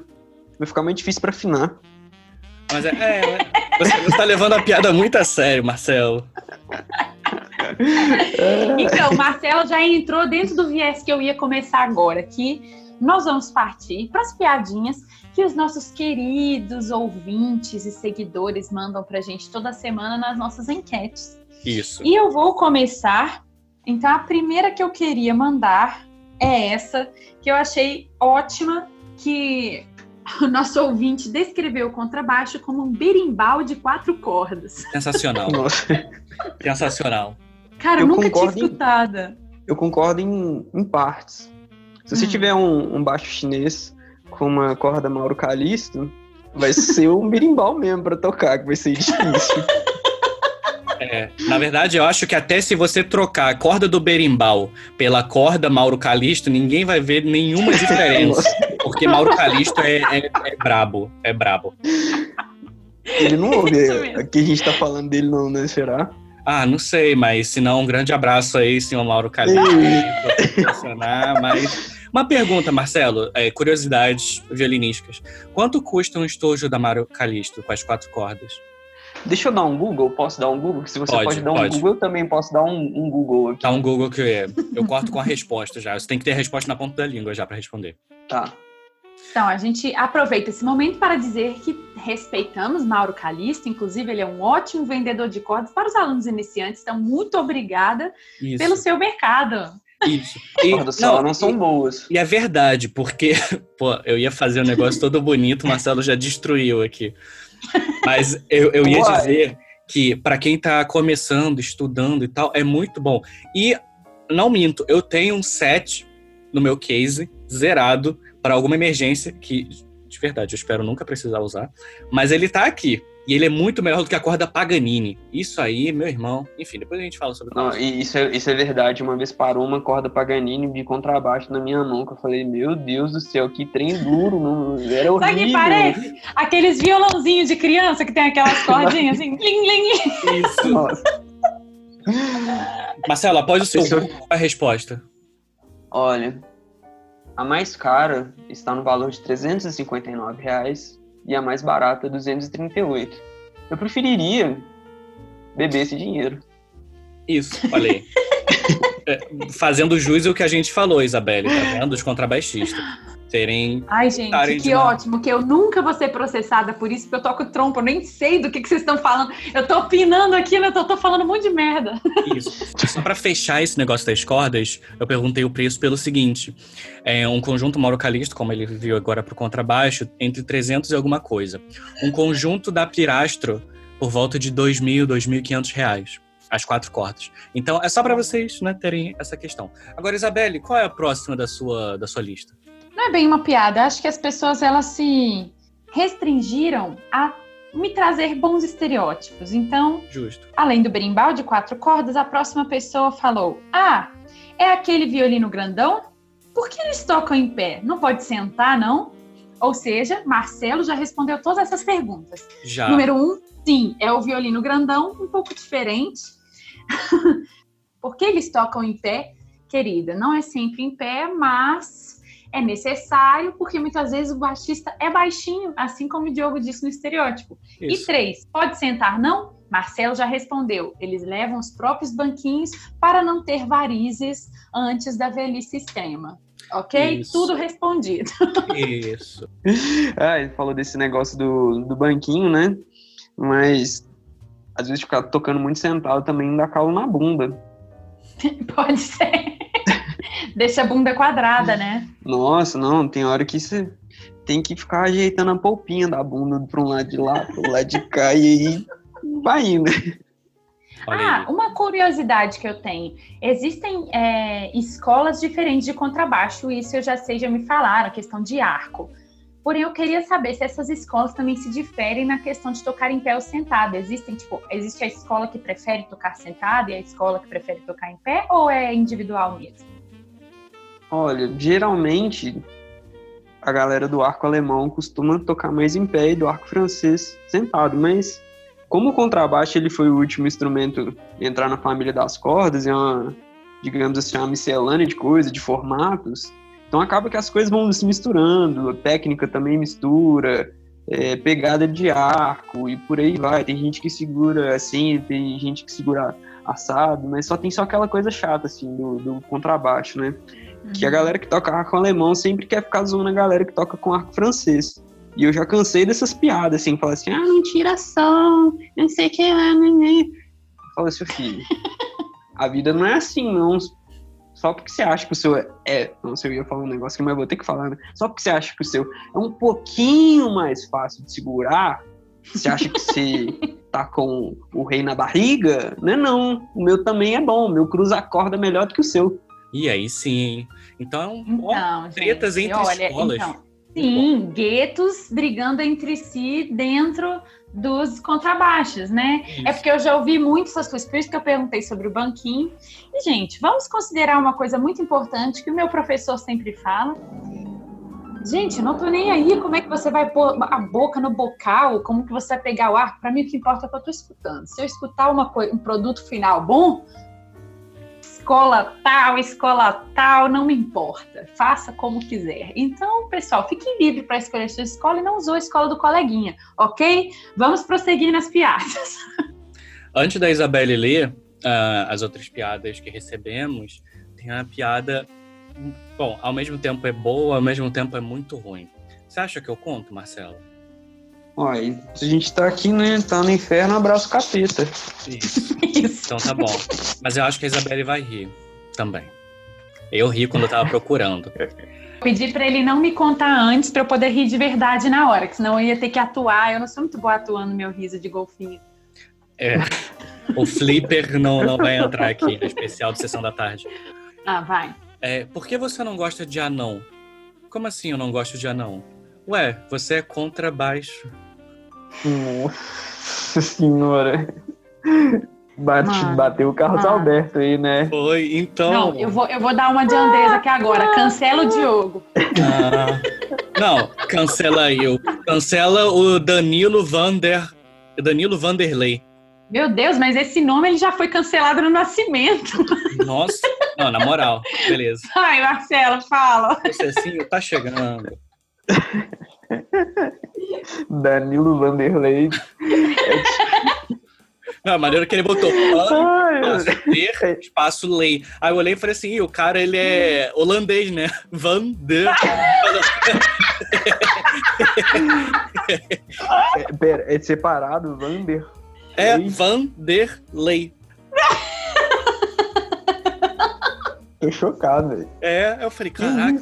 Vai ficar muito difícil pra afinar. Mas é, é, você, você tá levando a piada muito a sério, Marcelo. (laughs) Então, Marcelo já entrou dentro do viés que eu ia começar agora, que nós vamos partir para as piadinhas que os nossos queridos ouvintes e seguidores mandam pra gente toda semana nas nossas enquetes. Isso. E eu vou começar. Então, a primeira que eu queria mandar é essa, que eu achei ótima, que o nosso ouvinte descreveu o contrabaixo como um berimbau de quatro cordas. Sensacional. (laughs) Nossa, Sensacional. Cara, Eu nunca tinha concordo em- eu concordo em, em partes. Se você Hum. tiver um, um baixo chinês com uma corda Mauro Calisto, vai ser um berimbau mesmo pra tocar, que vai ser difícil. (laughs) É, na verdade, eu acho que até se você trocar a corda do berimbau pela corda Mauro Calisto, ninguém vai ver nenhuma diferença. (laughs) Porque Mauro Calisto é, é, é brabo. É brabo. Ele não ouve mesmo. aqui a gente tá falando dele, não, né? Será? Ah, não sei, mas se não, um grande abraço aí, senhor Mauro funcionar, mas. Uma pergunta, Marcelo, é, curiosidades violinísticas. Quanto custa um estojo da Mauro Calisto com as quatro cordas? Deixa eu dar um Google, posso dar um Google? Se você Pode, pode, dar um pode. Google, eu também posso dar um, um Google aqui. Dá um Google que eu, eu corto com a resposta já. Você tem que ter a resposta na ponta da língua já pra responder. Tá. Então, a gente aproveita esse momento para dizer que respeitamos Mauro Calisto, inclusive ele é um ótimo vendedor de cordas para os alunos iniciantes, então muito obrigada Isso. pelo seu mercado. Isso. E, Cordas só não são boas. E é verdade, porque, (laughs) pô, eu ia fazer um negócio todo bonito, o Marcelo já destruiu aqui. Mas eu, eu ia dizer que, pra quem tá começando, estudando e tal, é muito bom. E, não minto, eu tenho um set no meu case, zerado, para alguma emergência, que, de verdade, eu espero nunca precisar usar. Mas ele tá aqui. E ele é muito melhor do que a corda Paganini. Isso aí, meu irmão. Enfim, depois a gente fala sobre Não, isso é, isso é verdade. Uma vez parou uma corda Paganini de contrabaixo na minha mão, que eu falei, meu Deus do céu, que trem duro, não, era Sabe o que horrível. parece? Aqueles violãozinhos de criança que tem aquelas (laughs) cordinhas assim, ling, ling. Isso. Nossa. Marcelo, após o seu Isso- é a resposta? Olha, a mais cara está no valor de 359 reais e a mais barata 238. Eu preferiria beber esse dinheiro. Isso, falei. (laughs) É, Fazendo jus ao que a gente falou, Isabelle, tá vendo? Os contrabaixistas. Terem. Ai, gente, que ótimo, que eu nunca vou ser processada por isso, porque eu toco trompa, eu nem sei do que, que vocês estão falando. Eu tô opinando aqui, eu tô falando um monte de merda. Isso. Só pra fechar esse negócio das cordas, eu perguntei o preço pelo seguinte: é um conjunto Mauro Calisto, como ele viu agora pro contrabaixo, entre 300 e alguma coisa. Um conjunto da Pirastro por volta de 2.000, 2.500 reais. As quatro cordas. Então, é só pra vocês né, terem essa questão. Agora, Isabelle, qual é a próxima da sua, da sua lista? Não é bem uma piada, acho que as pessoas elas se restringiram a me trazer bons estereótipos. Então, Justo. além do berimbau de quatro cordas, a próxima pessoa falou: Ah, é aquele violino grandão? Por que eles tocam em pé? Não pode sentar, não? Ou seja, Marcelo já respondeu todas essas perguntas. Já. Número um, sim, é o violino grandão, um pouco diferente. (laughs) Por que eles tocam em pé? Querida, não é sempre em pé, mas é necessário, porque muitas vezes o baixista é baixinho, assim como o Diogo disse no estereótipo. E Isso. três, pode sentar, não? Marcelo já respondeu. Eles levam os próprios banquinhos para não ter varizes antes da velhice extrema. Ok? Isso. Tudo respondido. Isso. (laughs) Ah, ele falou desse negócio do, do banquinho, né? Mas às vezes ficar tocando muito sentado também dá calo na bunda. (laughs) Pode ser. Deixa a bunda quadrada, né? Nossa, não, tem hora que você tem que ficar ajeitando a polpinha da bunda pra um lado de lá, pro lado de cá, e aí vai indo. Ah, uma curiosidade que eu tenho. Existem é, escolas diferentes de contrabaixo, isso eu já sei, já me falaram, a questão de arco. Porém, eu queria saber se essas escolas também se diferem na questão de tocar em pé ou sentado. Existem, tipo, existe a escola que prefere tocar sentado e a escola que prefere tocar em pé, ou é individual mesmo? Olha, geralmente a galera do arco alemão costuma tocar mais em pé e do arco francês sentado, mas como o contrabaixo ele foi o último instrumento a entrar na família das cordas, é uma, digamos assim, uma miscelânea de coisas, de formatos, então acaba que as coisas vão se misturando, a técnica também mistura, é, pegada de arco e por aí vai. Tem gente que segura assim, tem gente que segura assado, mas só tem só aquela coisa chata assim do, do contrabaixo, né? Uhum. Que a galera que toca arco alemão sempre quer ficar zoando a galera que toca com arco francês. E eu já cansei dessas piadas, assim, falar assim, ah, não tira som, não sei o que lá, né? Fala, seu filho, a vida não é assim, não só porque você acha que o seu é. Não sei, eu ia falar um negócio que mas vou ter que falar, né? Só porque você acha que o seu é um pouquinho mais fácil de segurar, você acha que você (laughs) tá com o rei na barriga? Não é não. O meu também é bom. O meu cruza a corda melhor do que o seu. E aí sim. Então, então ó, tretas entre olha, escolas. Então, sim, guetos brigando entre si dentro dos contrabaixos, né? Isso. É porque eu já ouvi muito essas coisas, por isso que eu perguntei sobre o banquinho. E, gente, vamos considerar uma coisa muito importante que o meu professor sempre fala. Gente, não tô nem aí como é que você vai pôr a boca no bocal, como que você vai pegar o ar. Para mim, o que importa é o que eu tô escutando. Se eu escutar uma um produto final bom, escola tal, escola tal, não me importa. Faça como quiser. Então, pessoal, fique livre para escolher sua escola e não usou a escola do coleguinha, ok? Vamos prosseguir nas piadas. (laughs) Antes da Isabelle ler uh, as outras piadas que recebemos, tem uma piada. Bom, ao mesmo tempo é boa, ao mesmo tempo é muito ruim. Você acha que eu conto, Marcelo? Olha, a gente tá aqui, né? Tá no inferno, abraço capeta. Isso. Isso. Então tá bom. Mas eu acho que a Isabelle vai rir também. Eu ri quando eu tava procurando. Pedi para ele não me contar antes para eu poder rir de verdade na hora, que senão eu ia ter que atuar. Eu não sou muito boa atuando meu riso de golfinho. É. O Flipper não, não vai entrar aqui no especial de sessão da tarde. Ah, vai. É, por que você não gosta de anão? Como assim eu não gosto de anão? Ué, você é contrabaixo. Nossa senhora. Bate, bateu o Carlos mano. Alberto aí, né? Foi, então. Não, eu vou, eu vou dar uma de Andresa aqui agora. Cancela o Diogo. Ah, não, cancela eu. Cancela o Danilo Vander. Danilo Vanderlei. Meu Deus, mas esse nome ele já foi cancelado no nascimento. Nossa, não, na moral, beleza. Ai, Marcelo, fala. Assim, tá chegando. (laughs) Danilo Vanderlei. Não, a maneira que ele botou ter espaço lei. Aí eu olhei e falei assim, o cara ele é holandês, né? (laughs) Van der. é, pera, é separado, Vander? É, Van der Lei. Tô chocado, velho. É, eu falei, caraca,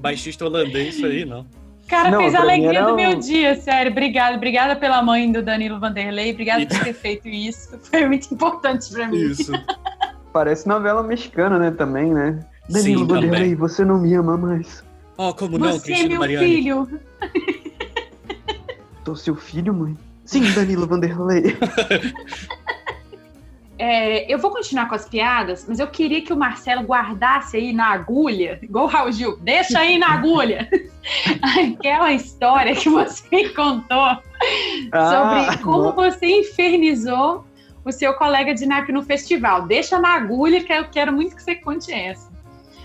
baixista holandês isso aí, não cara não, fez a alegria do meu dia, sério. Obrigada, obrigada pela mãe do Danilo Vanderlei, obrigada por ter feito isso. (laughs) Foi muito importante para mim. Isso. (laughs) Parece novela mexicana, né, também, né? Danilo Sim, Vanderlei, também. você não me ama mais. Oh, como não, Você é meu Mariani. filho. (laughs) Tô seu filho, mãe? Sim, Danilo Vanderlei. É, eu vou continuar com as piadas, mas eu queria que o Marcelo guardasse aí na agulha, igual o Raul Gil, deixa aí na agulha, aquela história que você (laughs) contou ah, sobre como não. você infernizou o seu colega de naipe no festival. Deixa na agulha que eu quero muito que você conte essa.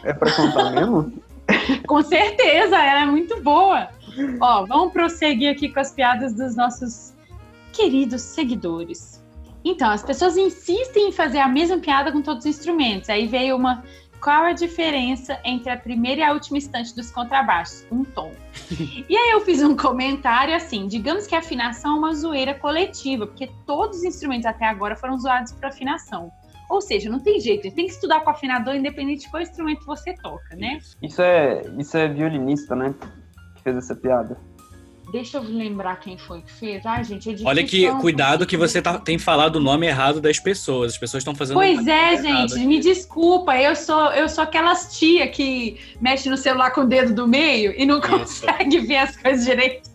É para contar mesmo? (laughs) com certeza, ela é muito boa. Ó, vamos prosseguir aqui com as piadas dos nossos queridos seguidores. Então, as pessoas insistem em fazer a mesma piada com todos os instrumentos. Aí veio uma. Qual a diferença entre a primeira e a última instante dos contrabaixos? Um tom. e aí eu fiz um comentário assim: digamos que a afinação é uma zoeira coletiva, porque todos os instrumentos até agora foram zoados para afinação. Ou seja, não tem jeito, tem que estudar com afinador independente de qual instrumento você toca, né? Isso é, isso é violinista, né? Que fez essa piada. Deixa eu lembrar quem foi que fez. Ai, gente, é difícil. Olha que cuidado que você tá- tem falado o nome errado das pessoas. As pessoas estão fazendo. Pois é, gente, aqui. me desculpa. Eu sou, eu sou aquelas tia que mexe no celular com o dedo do meio e não Isso. consegue (laughs) ver as coisas direito.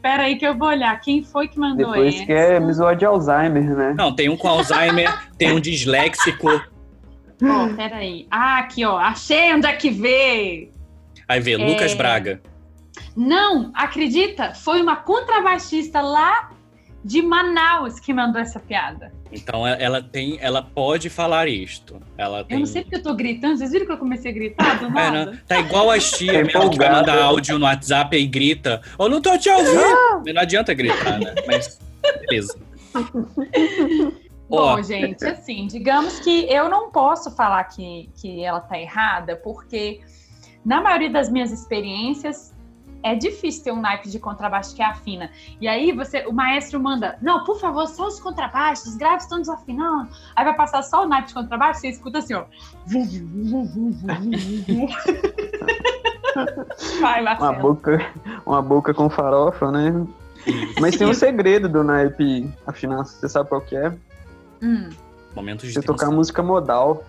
Pera aí que eu vou olhar. Quem foi que mandou Depois essa? que é episódio de Alzheimer, né? Não, tem um com Alzheimer, (laughs) tem um disléxico. Ó, pera aí. Ah, aqui, ó. Achei onde é que vê. Aí vê, Lucas É. Braga. Não, acredita? Foi uma contrabaixista lá de Manaus que mandou essa piada. Então ela- tem, ela pode falar isto. Ela tem. Eu não sei porque eu tô gritando. Vocês viram que eu comecei a gritar do É, nada? né? Tá igual tia Tá mesmo que vai mandar áudio no WhatsApp e grita. Eu não tô te ouvindo. Não adianta gritar, né? Mas beleza. Bom, gente, assim, digamos que eu não posso falar que, que ela tá errada, porque na maioria das minhas experiências é difícil ter um naipe de contrabaixo que afina. E aí você, o maestro manda, não, por favor, só os contrabaixos, os graves estão desafinando. Aí vai passar só o naipe de contrabaixo, você escuta assim, ó. (laughs) Vai, Uma boca, uma boca com farofa, né? Mas tem um segredo do naipe afinar, você sabe qual que é? Hum, momentos de Você tocar música modal.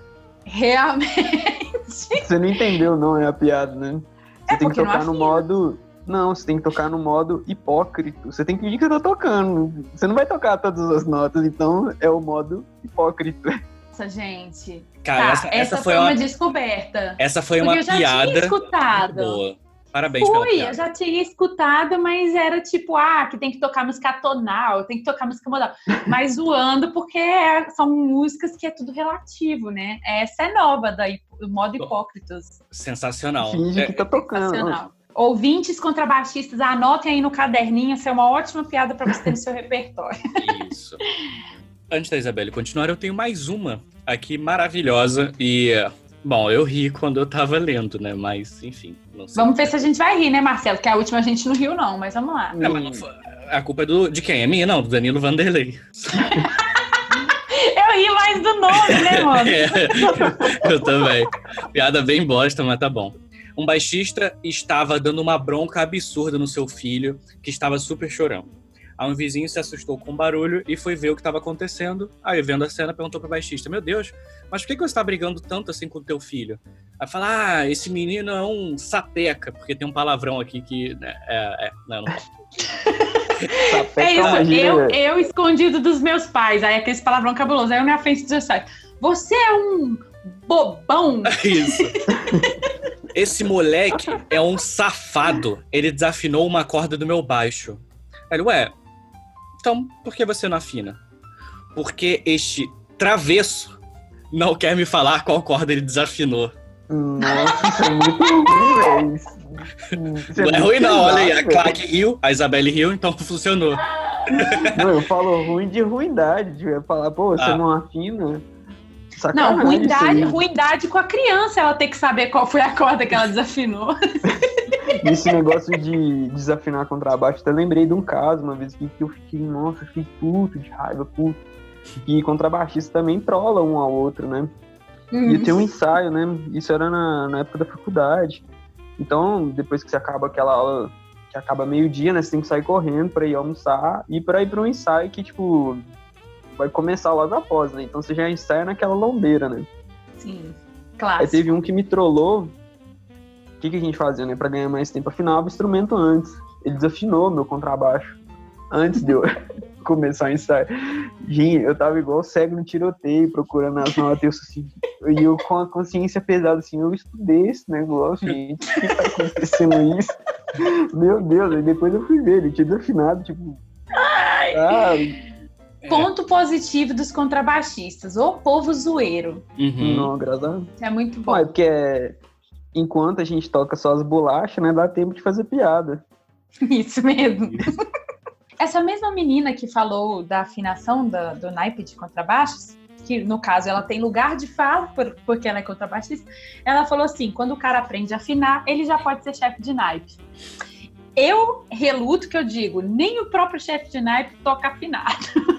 realmente. Você não entendeu, não, é a piada, né? Você É tem que tocar no modo. Não, você tem que tocar no modo hipócrito. Você tem que fingir que você tá tocando. Você não vai tocar todas as notas, então é o modo hipócrito. Nossa, gente. Cara, Tá, essa, essa foi uma uma, descoberta. essa foi Porque uma eu já piada tinha escutado. boa. Parabéns pela Fui, eu piada. já tinha escutado, mas era tipo, ah, que tem que tocar música tonal, tem que tocar música modal. Mas zoando, porque é- são músicas que é tudo relativo, né? Essa é nova, da hip- do modo hipócritas. Sensacional. Finge É, que tá tocando. Sensacional. Ouvintes contrabaixistas, anotem aí no caderninho, essa é uma ótima piada para você ter no seu repertório. (laughs) Isso. Antes da Isabelle continuar, eu tenho mais uma aqui maravilhosa e. Bom, eu ri quando eu tava lendo, né? Mas, enfim, não sei. Vamos ver se a gente vai rir, né, Marcelo? Que a última a gente não riu, não, mas vamos lá. É, mas não foi- a culpa é do, de quem? É minha? Não, do Danilo Vanderlei. (laughs) Eu ri mais do nome, né, (laughs) mano? É, eu também. Piada bem bosta, mas tá bom. Um baixista estava dando uma bronca absurda no seu filho, que estava super chorando. Aí um vizinho se assustou com o barulho e foi ver o que estava acontecendo. Aí, vendo a cena, perguntou pro baixista: Meu Deus, mas por que, que você tá brigando tanto assim com o teu filho? Aí fala: Ah, esse menino é um sapeca, porque tem um palavrão aqui que. né, é, é, não, não. (laughs) Sapeca É uma isso, eu, eu escondido dos meus pais, aí aquele palavrão cabuloso, aí eu na frente dos meus pais. Você é um bobão! (laughs) Isso. (laughs) Esse moleque é um safado. Ele desafinou uma corda do meu baixo. Ele, ué, então por que você não afina? Porque este travesso não quer me falar qual corda ele desafinou. Nossa, isso é muito ruim, velho. Isso não é ruim, não. Olha aí, a Clark riu, a Isabelle riu, então (laughs) funcionou. Não, eu falo ruim de ruindade. De falar, pô, você Ah. não afina. Sacanagem Não, ruindade, ruindade com a criança, ela tem que saber qual foi a corda que ela desafinou. (laughs) Esse negócio de desafinar contrabaixo, até lembrei de um caso uma vez que eu fiquei, nossa, eu fiquei puto de raiva, puto. E contrabaixista também trola um ao outro, né? Ia ter um ensaio, né? Isso era na, na época da faculdade. Então, depois que você acaba aquela aula, que acaba meio-dia, né? Você tem que sair correndo pra ir almoçar e pra ir pra um ensaio que, tipo, vai começar logo após, né? Então você já ensaia naquela lombeira, né? Sim, Aí clássico. teve um que me trollou. O que, que a gente fazia, né? Pra ganhar mais tempo, afinava o instrumento antes. Ele desafinou meu contrabaixo antes de eu (laughs) começar o ensaio. Gente, eu tava igual cego no tiroteio, procurando as notas. Assim, e eu com a consciência pesada, assim, eu estudei esse negócio, gente. Por que tá acontecendo isso? Meu Deus, aí depois eu fui ver, ele tinha desafinado, tipo. Ah, Ponto positivo dos contrabaixistas, o povo zoeiro. Uhum. não, graças a Deus. Isso é muito bom. É porque é, enquanto a gente toca só as bolachas, né, dá tempo de fazer piada. (laughs) Isso mesmo. (laughs) Essa mesma menina que falou da afinação da- do naipe de contrabaixos, que no caso ela tem lugar de fala, por- porque ela é contrabaixista, ela falou assim: quando o cara aprende a afinar, ele já pode ser chefe de naipe. Eu reluto que eu digo, nem o próprio chefe de naipe toca afinado. (laughs)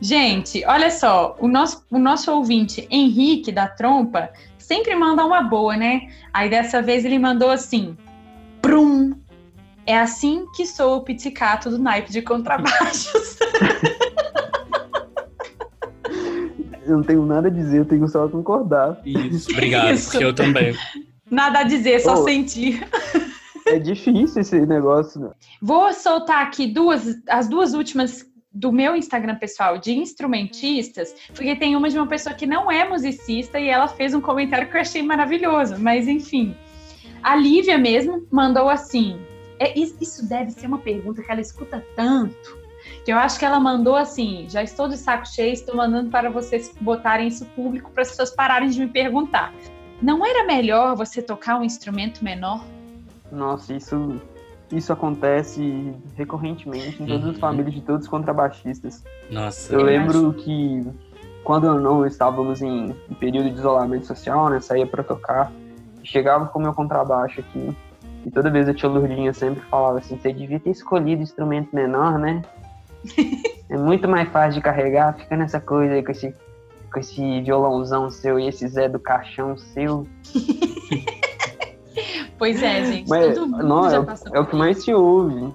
Gente, olha só, o nosso, o nosso ouvinte Henrique da Trompa sempre manda uma boa, né? Aí dessa vez ele mandou assim: Prum, É assim que sou o pizzicato do naipe de contrabaixos. (laughs) Eu não tenho nada a dizer, eu tenho só a concordar. Isso, obrigado, Isso. porque eu também. Nada a dizer, só Ô. sentir. É difícil esse negócio. né? Vou soltar aqui duas, as duas últimas do meu Instagram pessoal de instrumentistas, porque tem uma de uma pessoa que não é musicista e ela fez um comentário que eu achei maravilhoso, mas enfim. A Lívia mesmo mandou assim: é, is- isso deve ser uma pergunta que ela escuta tanto, que eu acho que ela mandou assim: já estou de saco cheio, estou mandando para vocês botarem isso público para as pessoas pararem de me perguntar. Não era melhor você tocar um instrumento menor? Nossa, isso, isso acontece recorrentemente em todas as Uhum. famílias de todos os contrabaixistas. Nossa. Eu Eu lembro que quando eu não estávamos em, em período de isolamento social, né, saía para tocar, chegava com o meu contrabaixo aqui, e toda vez a tia Lourdinha sempre falava assim, você devia ter escolhido instrumento menor, né? (laughs) É muito mais fácil de carregar, fica nessa coisa aí com esse, com esse violãozão seu e esse Zé do caixão seu. (laughs) Pois é, (laughs) gente. Mas todo mundo não, é, já o- passou é o por que mais se ouve.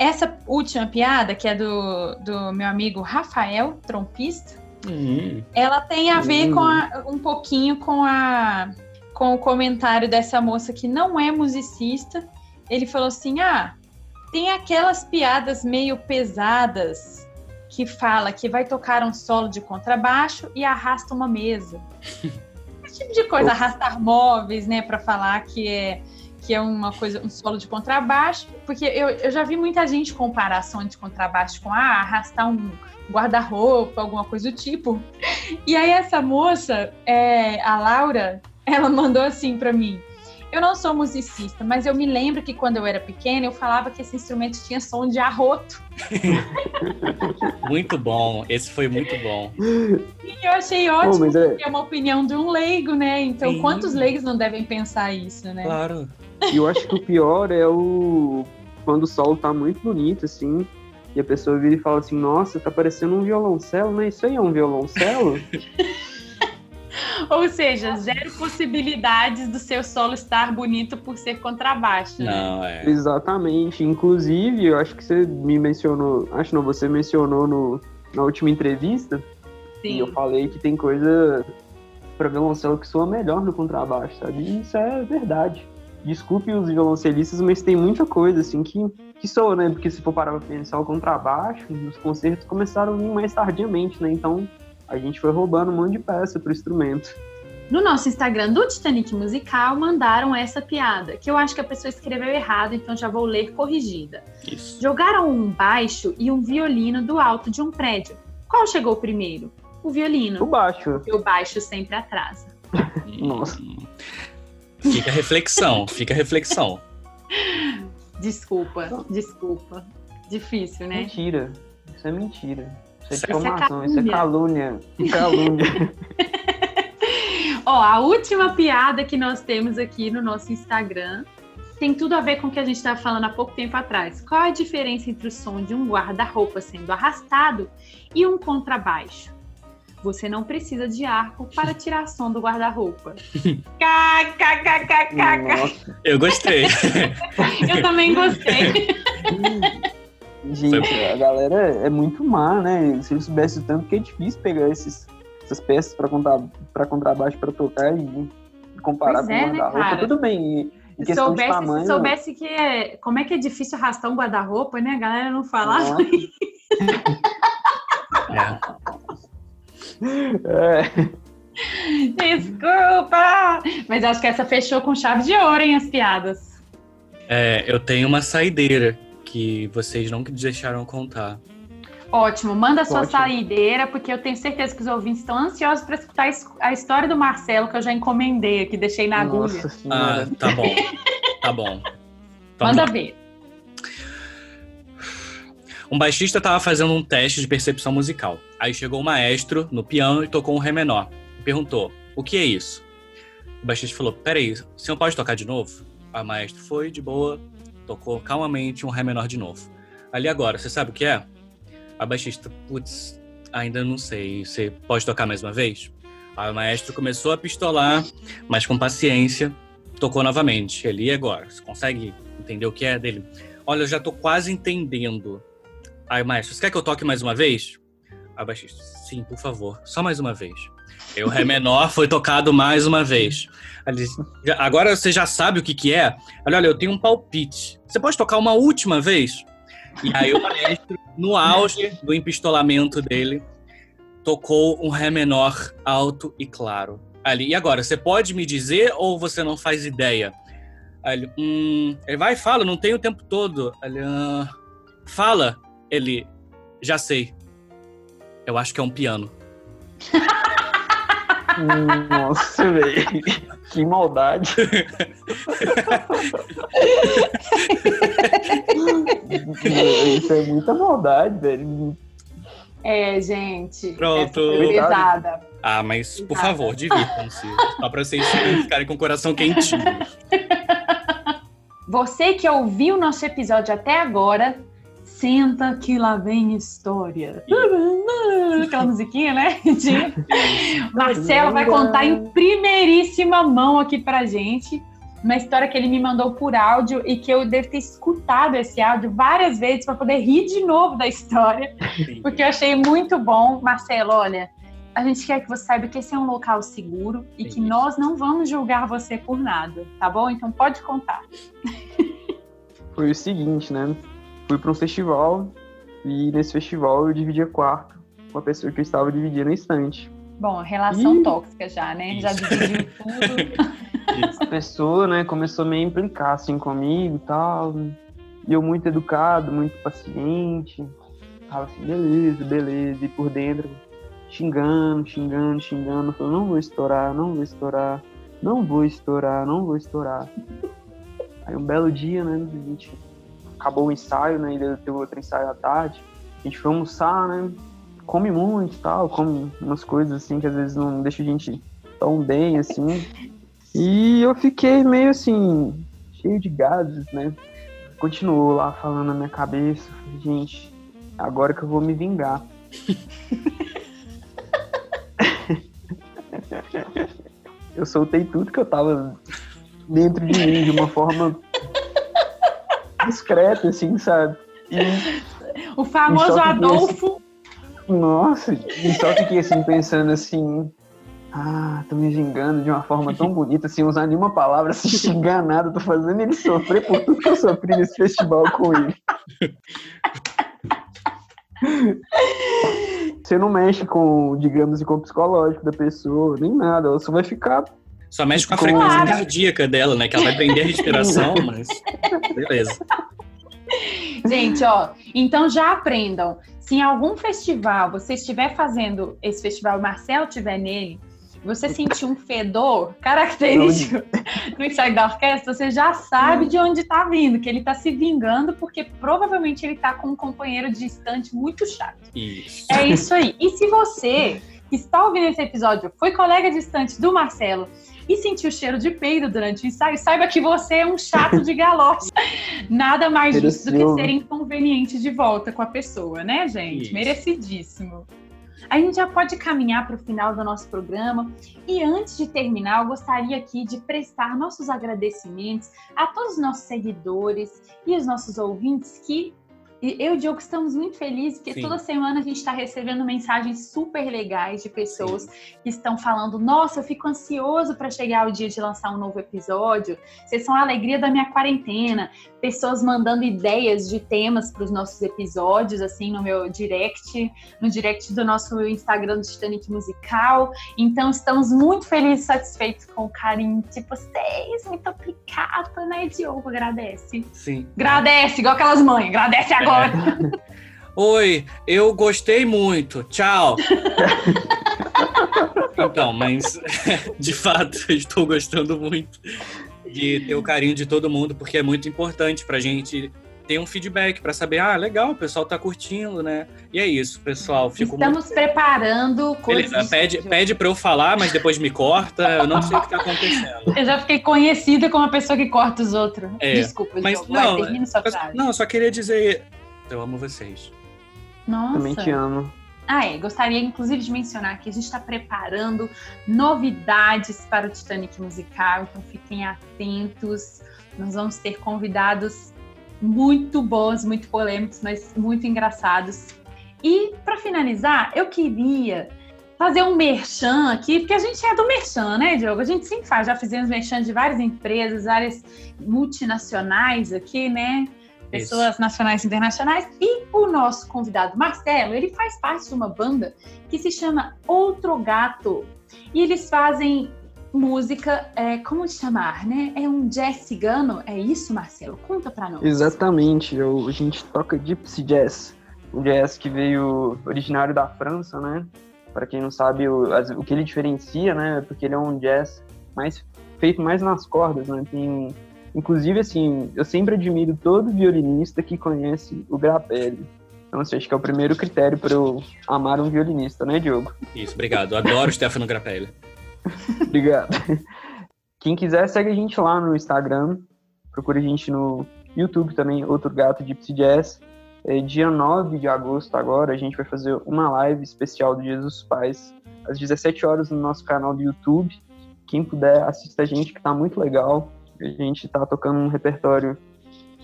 Essa última piada, que é do, do meu amigo Rafael, trompista, Hum, ela tem a ver Hum. com a- um pouquinho com a com o comentário dessa moça que não é musicista. Ele falou assim: "Ah, tem aquelas piadas meio pesadas que fala que vai tocar um solo de contrabaixo e arrasta uma mesa. (laughs) Esse tipo de coisa, arrastar móveis, né, para falar que é que é uma coisa, um solo de contrabaixo, porque eu, eu já vi muita gente comparar som de contrabaixo com ah, arrastar um guarda-roupa, alguma coisa do tipo. (laughs) E aí essa moça, é, a Laura, ela mandou assim para mim. Eu não sou musicista, mas eu me lembro que quando eu era pequena eu falava que esse instrumento tinha som de arroto. (laughs) muito bom. Esse foi muito bom. E eu achei ótimo, mas é- porque é uma opinião de um leigo, né? Então, Sim. quantos leigos não devem pensar isso, né? Claro. E eu acho que o pior é o quando o solo tá muito bonito, assim, e a pessoa vira e fala assim, nossa, tá parecendo um violoncelo, né? Isso aí é um violoncelo? (laughs) Ou seja, zero possibilidades do seu solo estar bonito por ser contrabaixo. né? Não, é. Exatamente. Inclusive, eu acho que você me mencionou, acho não, você mencionou no, na última entrevista, e eu Sim. falei que tem coisa pra violoncelo que soa melhor no contrabaixo, sabe? E isso é verdade. Desculpe os violoncelistas, mas tem muita coisa assim que, que soa, né? Porque se for parar pra pensar o contrabaixo, os concertos começaram a vir mais tardiamente, né? Então a gente foi roubando um monte de peça pro instrumento. No nosso Instagram do Titanic Musical mandaram essa piada, que eu acho que a pessoa escreveu errado, então já vou ler corrigida. Isso. Jogaram um baixo e um violino do alto de um prédio. Qual chegou primeiro? O O violino. baixo. Porque o baixo sempre atrasa. (laughs) Nossa. Hum. Fica a reflexão, fica a reflexão. Desculpa, desculpa. Difícil, né? Mentira. Isso é mentira. Isso é Isso é difamação, isso é calúnia. Calúnia. (laughs) Ó, a última piada que nós temos aqui no nosso Instagram tem tudo a ver com o que a gente estava falando há pouco tempo atrás. Qual a diferença entre o som de um guarda-roupa sendo arrastado e um contrabaixo? Você não precisa de arco para (laughs) tirar som do guarda-roupa. (laughs) Eu gostei. Eu também gostei. Gente, a galera é muito má, né? Se eles soubessem o tanto que é difícil pegar esses, essas peças para contra, pra contrabaixo para tocar e comparar Pois com é, o né, guarda-roupa. cara? Tudo bem. e- Em Se soubesse, tamanho. se soubesse que é, como é que é difícil arrastar um guarda-roupa, né? A galera não falava. É. é, Desculpa! Mas acho que essa fechou com chave de ouro, hein, as piadas. É, eu tenho uma saideira que vocês não deixaram contar. Ótimo, manda sua Ótimo. saideira, porque eu tenho certeza que os ouvintes estão ansiosos para escutar es- a história do Marcelo, que eu já encomendei aqui, deixei na agulha. Nossa Ah, senhora. tá bom. (laughs) Tá bom. Manda ver. Um baixista estava fazendo um teste de percepção musical. Aí chegou o maestro no piano e tocou um ré menor. Perguntou: O que é isso? O baixista falou: Peraí, o senhor pode tocar de novo? A maestro foi de boa, tocou calmamente um ré menor de novo. Ali agora, você sabe o que é? A baixista, putz, ainda não sei. Você pode tocar mais uma vez? Aí o maestro começou a pistolar, mas com paciência, tocou novamente. Ali e agora. Você consegue entender o que é dele? Olha, eu já tô quase entendendo. Aí, maestro, você quer que eu toque mais uma vez? Aí, baixista, sim, por favor, só mais uma vez. E o Ré menor foi tocado mais uma vez. Ele, "Já- agora você já sabe o que que é? Olha, olha, eu tenho um palpite. Você pode tocar uma última vez? E aí o maestro, no auge do empistolamento dele, tocou um Ré menor alto e claro. Ali, e agora, você pode me dizer ou você não faz ideia? Ele, hum, ele vai e fala, não tem o tempo todo. Ele, "Ah, fala. Ele, já sei. Eu acho que é um piano. (laughs) Nossa, velho. Que maldade. Isso é muita maldade, velho. É, gente. Pronto. Pesada. Ah, mas por Exato. favor, divirtam-se. Só pra vocês ficarem com o coração quentinho. Você que ouviu o nosso episódio até agora, senta que lá vem história. Aquela musiquinha, né? (laughs) De- Marcelo vai contar em primeiríssima mão aqui pra gente uma história que ele me mandou por áudio e que eu devo ter escutado esse áudio várias vezes para poder rir de novo da história, porque eu achei muito bom. Marcelo, olha, a gente quer que você saiba que esse é um local seguro e que Isso. nós não vamos julgar você por nada, tá bom? Então pode contar. Foi o seguinte, né? Fui pra um festival e nesse festival eu dividia quarto com a pessoa que eu estava dividindo a estante. Bom, relação Ih. tóxica já, né? Já Isso. dividiu (laughs) tudo. A pessoa, né, começou a me implicar assim comigo e tal. E eu muito educado, muito paciente. Tava assim, beleza, beleza. E por dentro, xingando, xingando, xingando. Falando, não vou estourar, não vou estourar, não vou estourar, não vou estourar. Aí um belo dia, né, a gente acabou o ensaio, né, ainda teve outro ensaio à tarde. A gente foi almoçar, né, come muito e tal, come umas coisas assim que às vezes não deixa a gente tão bem, assim. (laughs) E eu fiquei meio assim, cheio de gases, né? Continuou lá falando na minha cabeça, gente, agora que eu vou me vingar. (laughs) (laughs) eu soltei tudo que eu tava dentro de mim de uma forma discreta, assim, sabe? E O famoso Adolfo. Nossa, e só fiquei assim pensando assim, ah, tô me vingando de uma forma tão bonita, sem usar nenhuma palavra, sem xingar nada, tô fazendo ele sofrer por tudo que eu sofri nesse festival com ele. Você não mexe com, digamos, com o psicológico da pessoa, nem nada, ela só vai ficar. Só mexe com a Claro. frequência cardíaca dela, né? Que ela vai prender a respiração, (laughs) mas. Beleza. Gente, ó, então já aprendam. Se em algum festival você estiver fazendo esse festival, o Marcelo estiver nele, você sentir um fedor característico (laughs) no ensaio da orquestra, você já sabe de onde tá vindo, que ele tá se vingando, porque provavelmente ele tá com um companheiro distante muito chato. Isso. É isso aí. E se você que está ouvindo esse episódio foi colega distante do Marcelo e sentiu o cheiro de peido durante o ensaio, saiba que você é um chato de galoche. (laughs) Nada mais justo do que ser inconveniente de volta com a pessoa, né, gente? Isso. Merecidíssimo. A gente já pode caminhar para o final do nosso programa. E antes de terminar, eu gostaria aqui de prestar nossos agradecimentos a todos os nossos seguidores e os nossos ouvintes que e eu e o Diogo estamos muito felizes porque Sim. toda semana a gente está recebendo mensagens super legais de pessoas que estão falando: Nossa, eu fico ansioso para chegar o dia de lançar um novo episódio. Vocês são a alegria da minha quarentena. Pessoas mandando ideias de temas para os nossos episódios, assim, no meu direct, no direct do nosso Instagram do Titanic Musical. Então, estamos muito felizes e satisfeitos com o carinho de vocês. Muito obrigada, né, Diogo? Agradece. Sim. Agradece, igual aquelas mães. Agradece agora. (laughs) Oi, eu gostei muito. Tchau. então, mas (laughs) de fato, estou gostando muito de ter o carinho de todo mundo, porque é muito importante pra gente ter um feedback pra saber, ah, legal, o pessoal tá curtindo, né? E é isso, pessoal. Fico muito Estamos preparando coisas. Beleza, pede, pede pra eu falar, mas depois me corta. Eu não sei o que tá acontecendo. Eu já fiquei conhecida como a pessoa que corta os outros. É, Desculpa, mas Diogo. não, Vai, não, eu só queria dizer. Eu amo vocês. Nossa. Também te amo. Ah, é. Gostaria, inclusive, de mencionar que a gente está preparando novidades para o Titanic Musical, então fiquem atentos. Nós vamos ter convidados muito bons, muito polêmicos, mas muito engraçados. E para finalizar, eu queria fazer um merchan aqui, porque a gente é do merchan, né, Diogo? A gente sempre faz, já fizemos merchan de várias empresas, várias multinacionais aqui, né? Pessoas Isso. nacionais e internacionais. E o nosso convidado, Marcelo, ele faz parte de uma banda que se chama Outro Gato. E eles fazem música, é, como chamar, né? É um jazz cigano, é isso, Marcelo? Conta pra nós. Exatamente, eu, a gente toca Gypsy Jazz, um jazz que veio originário da França, né? Para quem não sabe, o, o que ele diferencia, né? Porque ele é um jazz mais feito mais nas cordas, né? Tem, inclusive, assim, eu sempre admiro todo violinista que conhece o Grappelli. Então, assim, acho que é o primeiro critério para eu amar um violinista, né, Diogo? Isso, obrigado. adoro o Stefano Grappelli. (laughs) Obrigado. Quem quiser, segue a gente lá no Instagram. Procure a gente no YouTube também, Outro Gato Gypsy Jazz. É, dia 9 de agosto agora, a gente vai fazer uma live especial do Dia dos Pais, às 17 horas no nosso canal do YouTube. Quem puder, assista a gente, que tá muito legal. A gente tá tocando um repertório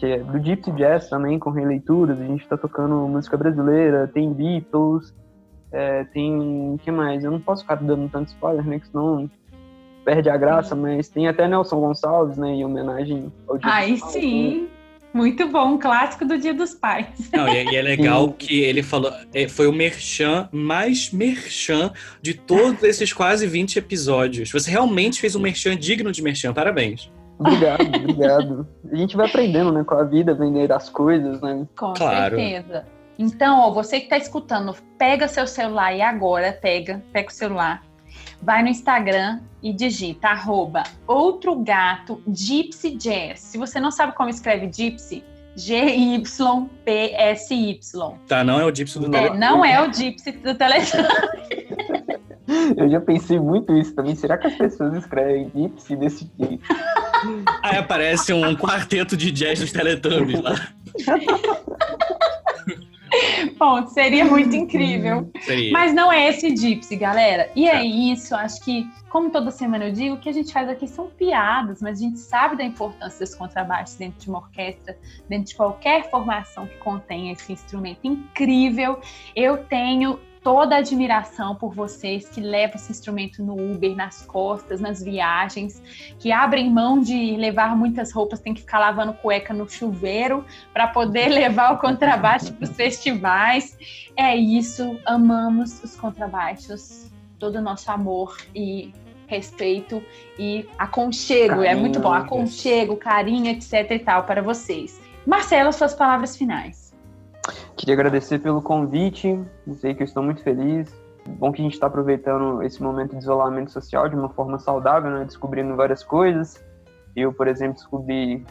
que é do Gypsy Jazz também, com releituras. A gente tá tocando música brasileira, tem Beatles, é, tem. O que mais? Eu não posso ficar dando tanto spoiler, né? Que senão perde a graça, mas tem até Nelson Gonçalves, né? Em homenagem ao Dia Aí sim! Né? Muito bom, um clássico do Dia dos Pais. Não, e, e é legal que ele falou, é, foi o merchan mais merchan de todos esses quase 20 episódios. Você realmente fez um merchan digno de merchan, parabéns. Obrigado, (laughs) obrigado. A gente vai aprendendo, né, com a vida, vender as coisas, né? Com claro. certeza. Então, ó, você que está escutando, pega seu celular e agora pega, pega o celular, vai no Instagram e digita arroba outro gato Gypsy Jazz. Se você não sabe como escreve Gypsy, G-Y-P-S-Y. Tá, não é o Gypsy do é, telefone. Não é o Gypsy do telefone. (laughs) Eu já pensei muito isso também. Será que as pessoas escrevem Gypsy desse jeito? (laughs) Aí aparece um quarteto de jazz dos Teletubbies lá. (laughs) Bom, seria muito incrível. Seria. Mas não é esse Gypsy, galera. E é, é isso, acho que, como toda semana eu digo, o que a gente faz aqui são piadas, mas a gente sabe da importância dos contrabaixos dentro de uma orquestra, dentro de qualquer formação que contenha esse instrumento incrível. Eu tenho toda a admiração por vocês que levam esse instrumento no Uber, nas costas, nas viagens, que abrem mão de levar muitas roupas, tem que ficar lavando cueca no chuveiro para poder (laughs) levar o contrabaixo para os festivais. É isso, amamos os contrabaixos, todo o nosso amor e respeito e aconchego, carinho, é muito bom, aconchego, carinho, etc e tal para vocês. Marcelo, suas palavras finais. Queria agradecer pelo convite, dizer que eu estou muito feliz. Bom que a gente está aproveitando esse momento de isolamento social de uma forma saudável, né? descobrindo várias coisas. Eu, por exemplo, descobri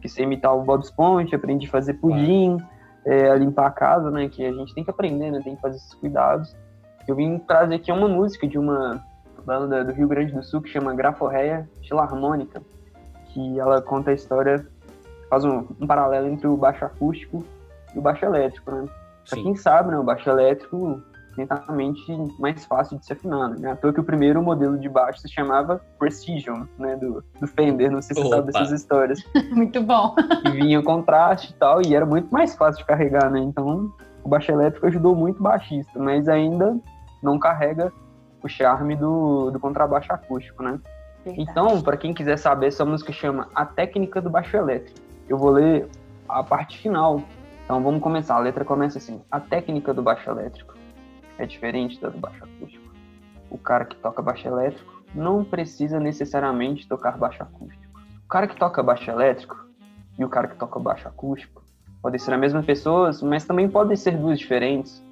que sei imitar o Bob Esponja, aprendi a fazer pudim, é, a limpar a casa, né? Que a gente tem que aprender, né? Tem que fazer esses cuidados. Eu vim trazer aqui uma música de uma banda do Rio Grande do Sul que chama Graforreia Filarmônica, que ela conta a história, faz um, um paralelo entre o baixo acústico e o baixo elétrico, né? Pra quem sabe, né, o baixo elétrico lentamente mais fácil de se afinar, né? À toa que o primeiro modelo de baixo se chamava Precision, né, do, do Fender, não sei se você sabe dessas histórias. (laughs) muito bom. E vinha contraste e tal, e era muito mais fácil de carregar, né? Então, o baixo elétrico ajudou muito o baixista, mas ainda não carrega o charme do, do contrabaixo acústico, né? Verdade. Então, para quem quiser saber, essa música chama A Técnica do Baixo Elétrico. Eu vou ler a parte final então vamos começar. A letra começa assim: A técnica do baixo elétrico é diferente da do baixo acústico. O cara que toca baixo elétrico não precisa necessariamente tocar baixo acústico. O cara que toca baixo elétrico e o cara que toca baixo acústico podem ser a mesma pessoa, mas também podem ser duas diferentes.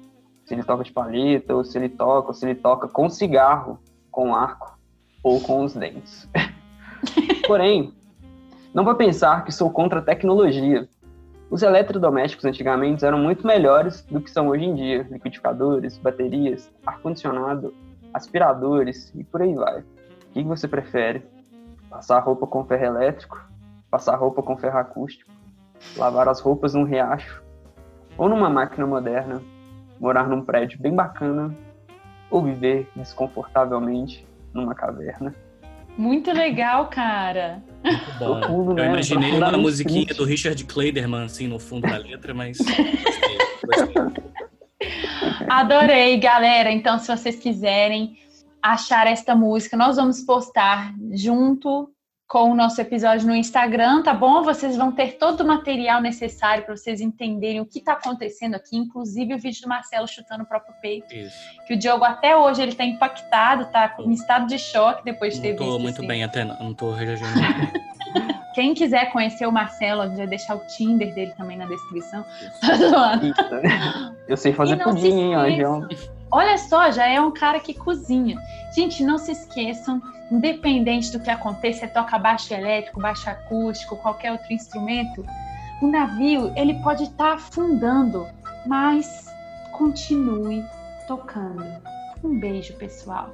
Se ele toca de palheta, ou se ele toca, ou se ele toca com cigarro, com arco ou com os dentes. (laughs) Porém, não vá pensar que sou contra a tecnologia. Os eletrodomésticos antigamente eram muito melhores do que são hoje em dia: liquidificadores, baterias, ar-condicionado, aspiradores e por aí vai. O que você prefere? Passar roupa com ferro elétrico? Passar roupa com ferro acústico? Lavar as roupas num riacho? Ou numa máquina moderna? Morar num prédio bem bacana? Ou viver desconfortavelmente numa caverna? Muito legal, cara. Muito bom. Profundo, Eu né? imaginei uma musiquinha do Richard Clayderman, assim, no fundo da letra, mas. (laughs) Adorei, galera. Então, se vocês quiserem achar esta música, nós vamos postar junto com o nosso episódio no Instagram, tá bom? Vocês vão ter todo o material necessário para vocês entenderem o que está acontecendo aqui, inclusive o vídeo do Marcelo chutando o próprio peito, Isso. que o Diogo até hoje ele tá impactado, tá em estado de choque depois de ter Não tô visto muito esse- bem até, não. Tô reagindo. (laughs) Quem quiser conhecer o Marcelo, vai deixar o Tinder dele também na descrição. Eita. (laughs) Eu sei fazer se pudim, ó, é um- Olha só, já é um cara que cozinha. Gente, não se esqueçam, independente do que aconteça, você toca baixo elétrico, baixo acústico, qualquer outro instrumento, o navio ele pode estar afundando, mas continue tocando. Um beijo, pessoal.